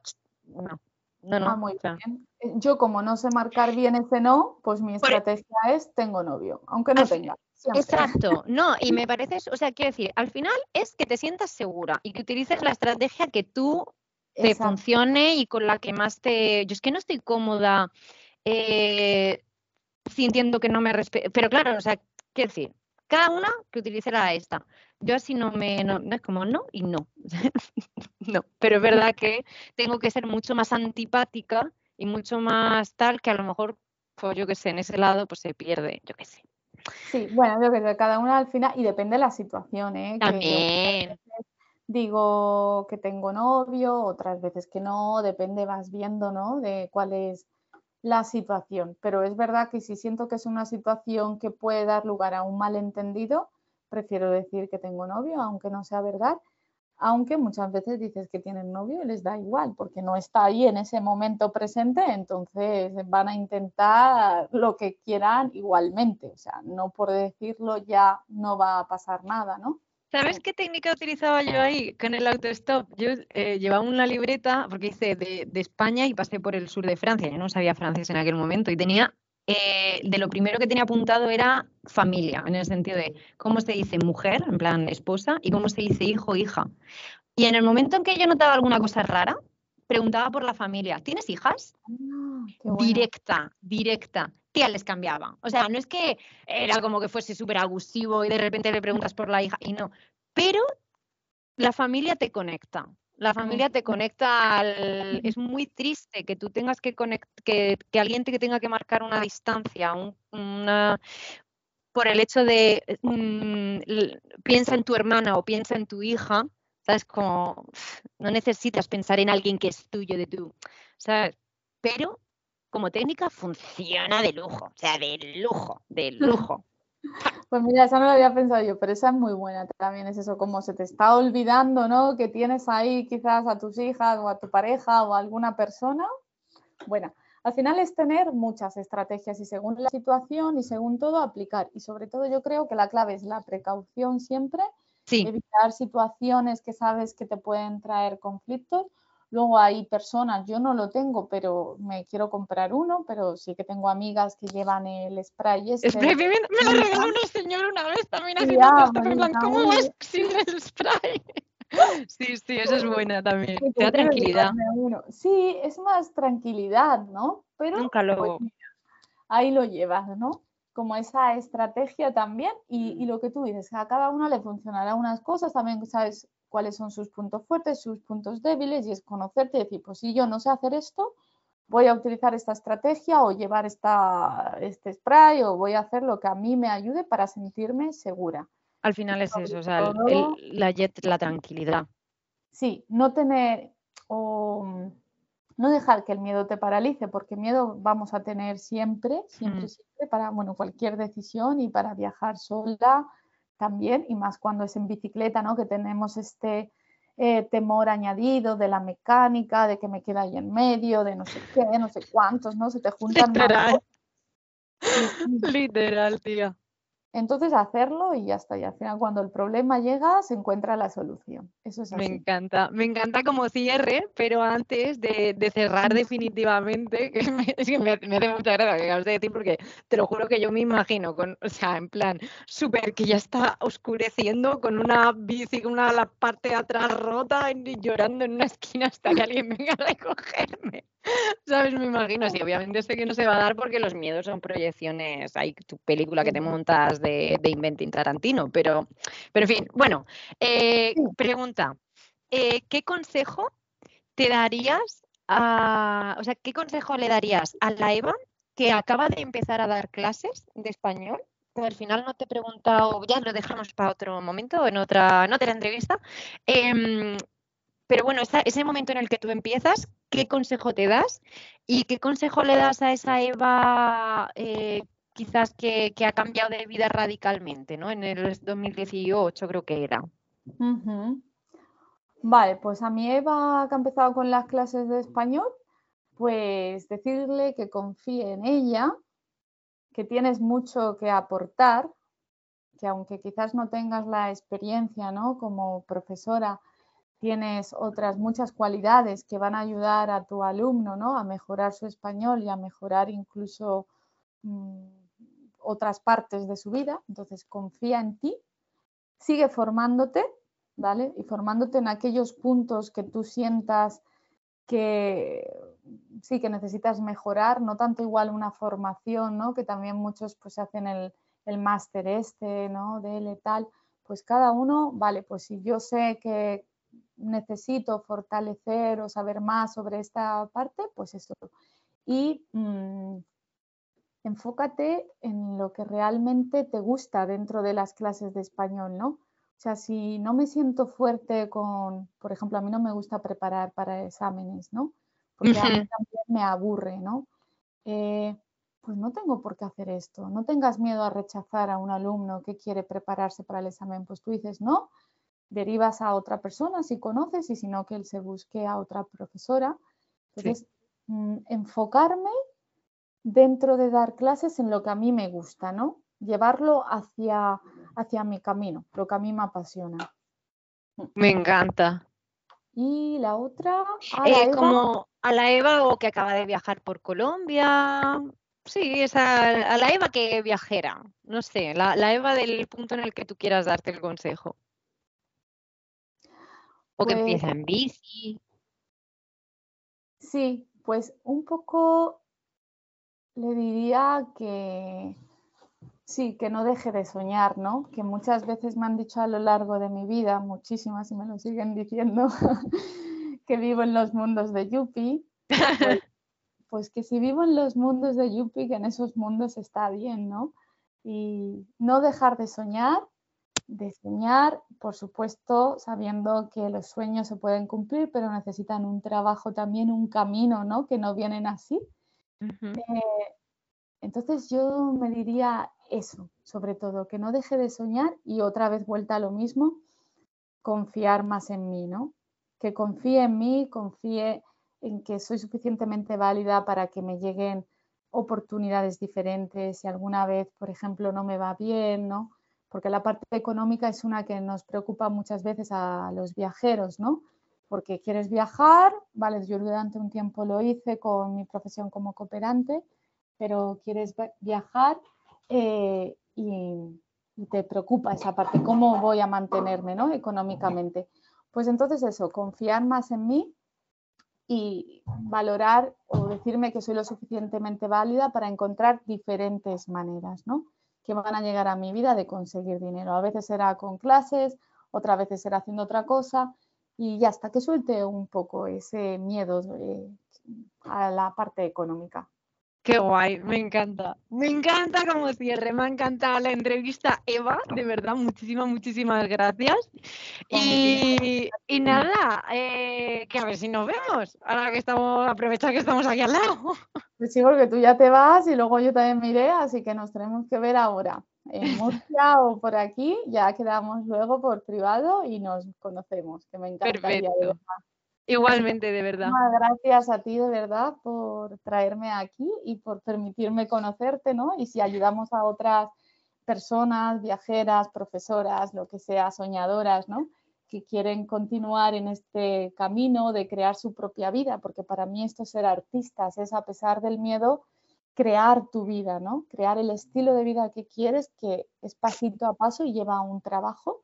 no, no, no. Ah, muy bien. Eh, yo como no sé marcar bien ese no, pues mi estrategia es tengo novio, aunque no tenga. Exacto, no, y me parece, o sea, quiero decir, al final es que te sientas segura y que utilices la estrategia que tú te funcione y con la que más te... Yo es que no estoy cómoda eh, sintiendo que no me respeto, pero claro, o sea, quiero decir, cada una que utilice la esta. Yo así no me, no, es como no y no. no, pero es verdad que tengo que ser mucho más antipática y mucho más tal que a lo mejor, pues yo qué sé, en ese lado pues se pierde, yo qué sé. Sí, bueno, yo que cada una al final, y depende de la situación, ¿eh? También digo que tengo novio, otras veces que no, depende, vas viendo, ¿no? De cuál es la situación. Pero es verdad que si siento que es una situación que puede dar lugar a un malentendido, prefiero decir que tengo novio, aunque no sea verdad. Aunque muchas veces dices que tienen novio y les da igual, porque no está ahí en ese momento presente, entonces van a intentar lo que quieran igualmente. O sea, no por decirlo ya no va a pasar nada, ¿no? ¿Sabes qué técnica utilizaba yo ahí con el autostop? Yo eh, llevaba una libreta, porque hice de, España y pasé por el sur de Francia. Yo no sabía francés en aquel momento y tenía, eh, de lo primero que tenía apuntado era familia, en el sentido de cómo se dice mujer, en plan esposa, y cómo se dice hijo, hija. Y en el momento en que yo notaba alguna cosa rara, preguntaba por la familia. ¿Tienes hijas? Ah, directa, directa tía les cambiaba. O sea, no es que era como que fuese súper abusivo y de repente le preguntas por la hija y no, pero la familia te conecta. La familia te conecta al... Es muy triste que tú tengas que conectar, que, alguien te tenga que marcar una distancia, una, por el hecho de mm, piensa en tu hermana o piensa en tu hija, ¿sabes? Como no necesitas pensar en alguien que es tuyo de tú, ¿sabes? Pero como técnica funciona de lujo, o sea, de lujo, de lujo. Pues mira, esa no lo había pensado yo, pero esa es muy buena también, es eso, como se te está olvidando, ¿no? Que tienes ahí quizás a tus hijas o a tu pareja o a alguna persona. Bueno, al final es tener muchas estrategias y según la situación y según todo aplicar. Y sobre todo yo creo que la clave es la precaución siempre, evitar situaciones que sabes que te pueden traer conflictos Luego hay personas, yo no lo tengo, pero me quiero comprar uno, pero sí que tengo amigas que llevan el spray. Este. Spray, me, lo regaló una señora una vez también haciendo ah, esto, ¿cómo vas sin el spray? Sí, sí, eso es buena también. Te da tranquilidad. Sí, es más tranquilidad, ¿no? Pero Nunca lo... Pues, ahí lo llevas, ¿no? Como esa estrategia también y, y, lo que tú dices, a cada uno le funcionará unas cosas, también sabes cuáles son sus puntos fuertes, sus puntos débiles y es conocerte y decir, pues si yo no sé hacer esto, voy a utilizar esta estrategia o llevar esta, este spray o voy a hacer lo que a mí me ayude para sentirme segura. Al final es eso, o sea, la, la tranquilidad. Sí, no tener o no dejar que el miedo te paralice, porque miedo vamos a tener siempre, siempre, mm. siempre, para bueno, cualquier decisión y para viajar sola, también, y más cuando es en bicicleta, ¿no? Que tenemos este eh, temor añadido de la mecánica, de que me queda ahí en medio, de no sé qué, no sé cuántos, ¿no? Se te juntan. Literal. Literal, tía. Entonces hacerlo y ya está. Y al final cuando el problema llega se encuentra la solución. Eso es Me encanta, me encanta como cierre, pero antes de, cerrar definitivamente, que me, hace mucha gracia que acabas de decir porque te lo juro que yo me imagino con, o sea, en plan, súper que ya está oscureciendo con una bici, con una la parte de atrás rota y llorando en una esquina hasta que alguien venga a recogerme. ¿Sabes? Me imagino, sí, obviamente sé que no se va a dar porque los miedos son proyecciones, hay tu película que te montas de, de Inventing Tarantino, pero, pero en fin, bueno, eh, pregunta, eh, ¿qué consejo te darías a, o sea, qué consejo le darías a la Eva que acaba de empezar a dar clases de español? al final no te he preguntado, ya lo dejamos para otro momento, en otra, en otra entrevista. Em, pero bueno, ese momento en el que tú empiezas, ¿qué consejo te das? ¿Y qué consejo le das a esa Eva eh, quizás que, ha cambiado de vida radicalmente, ¿no? En el 2018 creo que era. Vale, pues a mi Eva que ha empezado con las clases de español, pues decirle que confíe en ella, que tienes mucho que aportar, que aunque quizás no tengas la experiencia, ¿no? Como profesora, tienes otras muchas cualidades que van a ayudar a tu alumno ¿no? a mejorar su español y a mejorar incluso mm, otras partes de su vida. Entonces, confía en ti, sigue formándote, ¿vale? Y formándote en aquellos puntos que tú sientas que sí que necesitas mejorar, no tanto igual una formación, ¿no? Que también muchos pues hacen el, el máster este, ¿no? De tal, pues cada uno, vale, pues si yo sé que necesito fortalecer o saber más sobre esta parte, pues eso. Y mm, enfócate en lo que realmente te gusta dentro de las clases de español, ¿no? O sea, si no me siento fuerte con, por ejemplo, a mí no me gusta preparar para exámenes, ¿no? Porque a mí también me aburre, ¿no? Eh, pues no tengo por qué hacer esto. No tengas miedo a rechazar a un alumno que quiere prepararse para el examen. Pues tú dices, no, derivas a otra persona si conoces y si no que él se busque a otra profesora. Entonces, mm, enfocarme dentro de dar clases en lo que a mí me gusta, ¿no? Llevarlo hacia, hacia mi camino, lo que a mí me apasiona. Me encanta. Y la otra, a eh, como a la Eva o que acaba de viajar por Colombia. Sí, es a, la Eva que viajera. No sé, la, la Eva del punto en el que tú quieras darte el consejo. O que pues empieza en bici. Sí, pues un poco le diría que sí, que no deje de soñar, ¿no? Que muchas veces me han dicho a lo largo de mi vida, muchísimas y me lo siguen diciendo, que vivo en los mundos de Yupi. Pues, pues, que si vivo en los mundos de Yupi, que en esos mundos está bien, ¿no? Y no dejar de soñar de soñar, por supuesto, sabiendo que los sueños se pueden cumplir, pero necesitan un trabajo también, un camino, ¿no? Que no vienen así. Eh, entonces yo me diría eso, sobre todo, que no deje de soñar y otra vez vuelta a lo mismo, confiar más en mí, ¿no? Que confíe en mí, confíe en que soy suficientemente válida para que me lleguen oportunidades diferentes, si alguna vez, por ejemplo, no me va bien, ¿no? porque la parte económica es una que nos preocupa muchas veces a los viajeros, ¿no? Porque quieres viajar, vale, yo durante un tiempo lo hice con mi profesión como cooperante, pero quieres viajar eh, y, te preocupa esa parte, cómo voy a mantenerme, ¿no? Económicamente. Pues entonces eso, confiar más en mí y valorar o decirme que soy lo suficientemente válida para encontrar diferentes maneras, ¿no? que van a llegar a mi vida de conseguir dinero. A veces será con clases, otras veces será haciendo otra cosa y ya hasta que suelte un poco ese miedo eh, a la parte económica. Qué guay, me encanta. Me encanta como cierre, me ha encantado la entrevista, Eva, de verdad, muchísimas, muchísimas gracias. Y, nada, eh, que a ver si nos vemos, ahora que estamos, aprovechar que estamos aquí al lado. Pues sí, porque tú ya te vas y luego yo también me iré, así que nos tenemos que ver ahora. En Murcia o por aquí, ya quedamos luego por privado y nos conocemos, que me encantaría. Perfecto. Igualmente, de verdad. Gracias a ti, de verdad, por traerme aquí y por permitirme conocerte, ¿no? Y si ayudamos a otras personas, viajeras, profesoras, lo que sea, soñadoras, ¿no? que quieren continuar en este camino de crear su propia vida, porque para mí esto es ser artistas, es a pesar del miedo crear tu vida, ¿no? Crear el estilo de vida que quieres, que es pasito a paso y lleva un trabajo,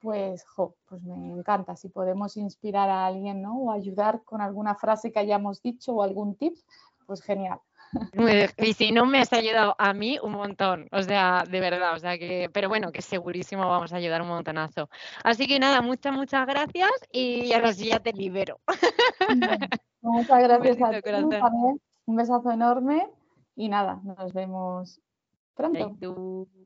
pues, jo, pues me encanta. Si podemos inspirar a alguien, ¿no? O ayudar con alguna frase que hayamos dicho o algún tip, pues genial. Y si no, me has ayudado a mí un montón, o sea, de verdad, o sea que, pero bueno, que segurísimo vamos a ayudar un montonazo. Así que nada, muchas, muchas gracias y ahora sí ya te libero. muchas gracias a ti, un besazo enorme y nada, nos vemos pronto.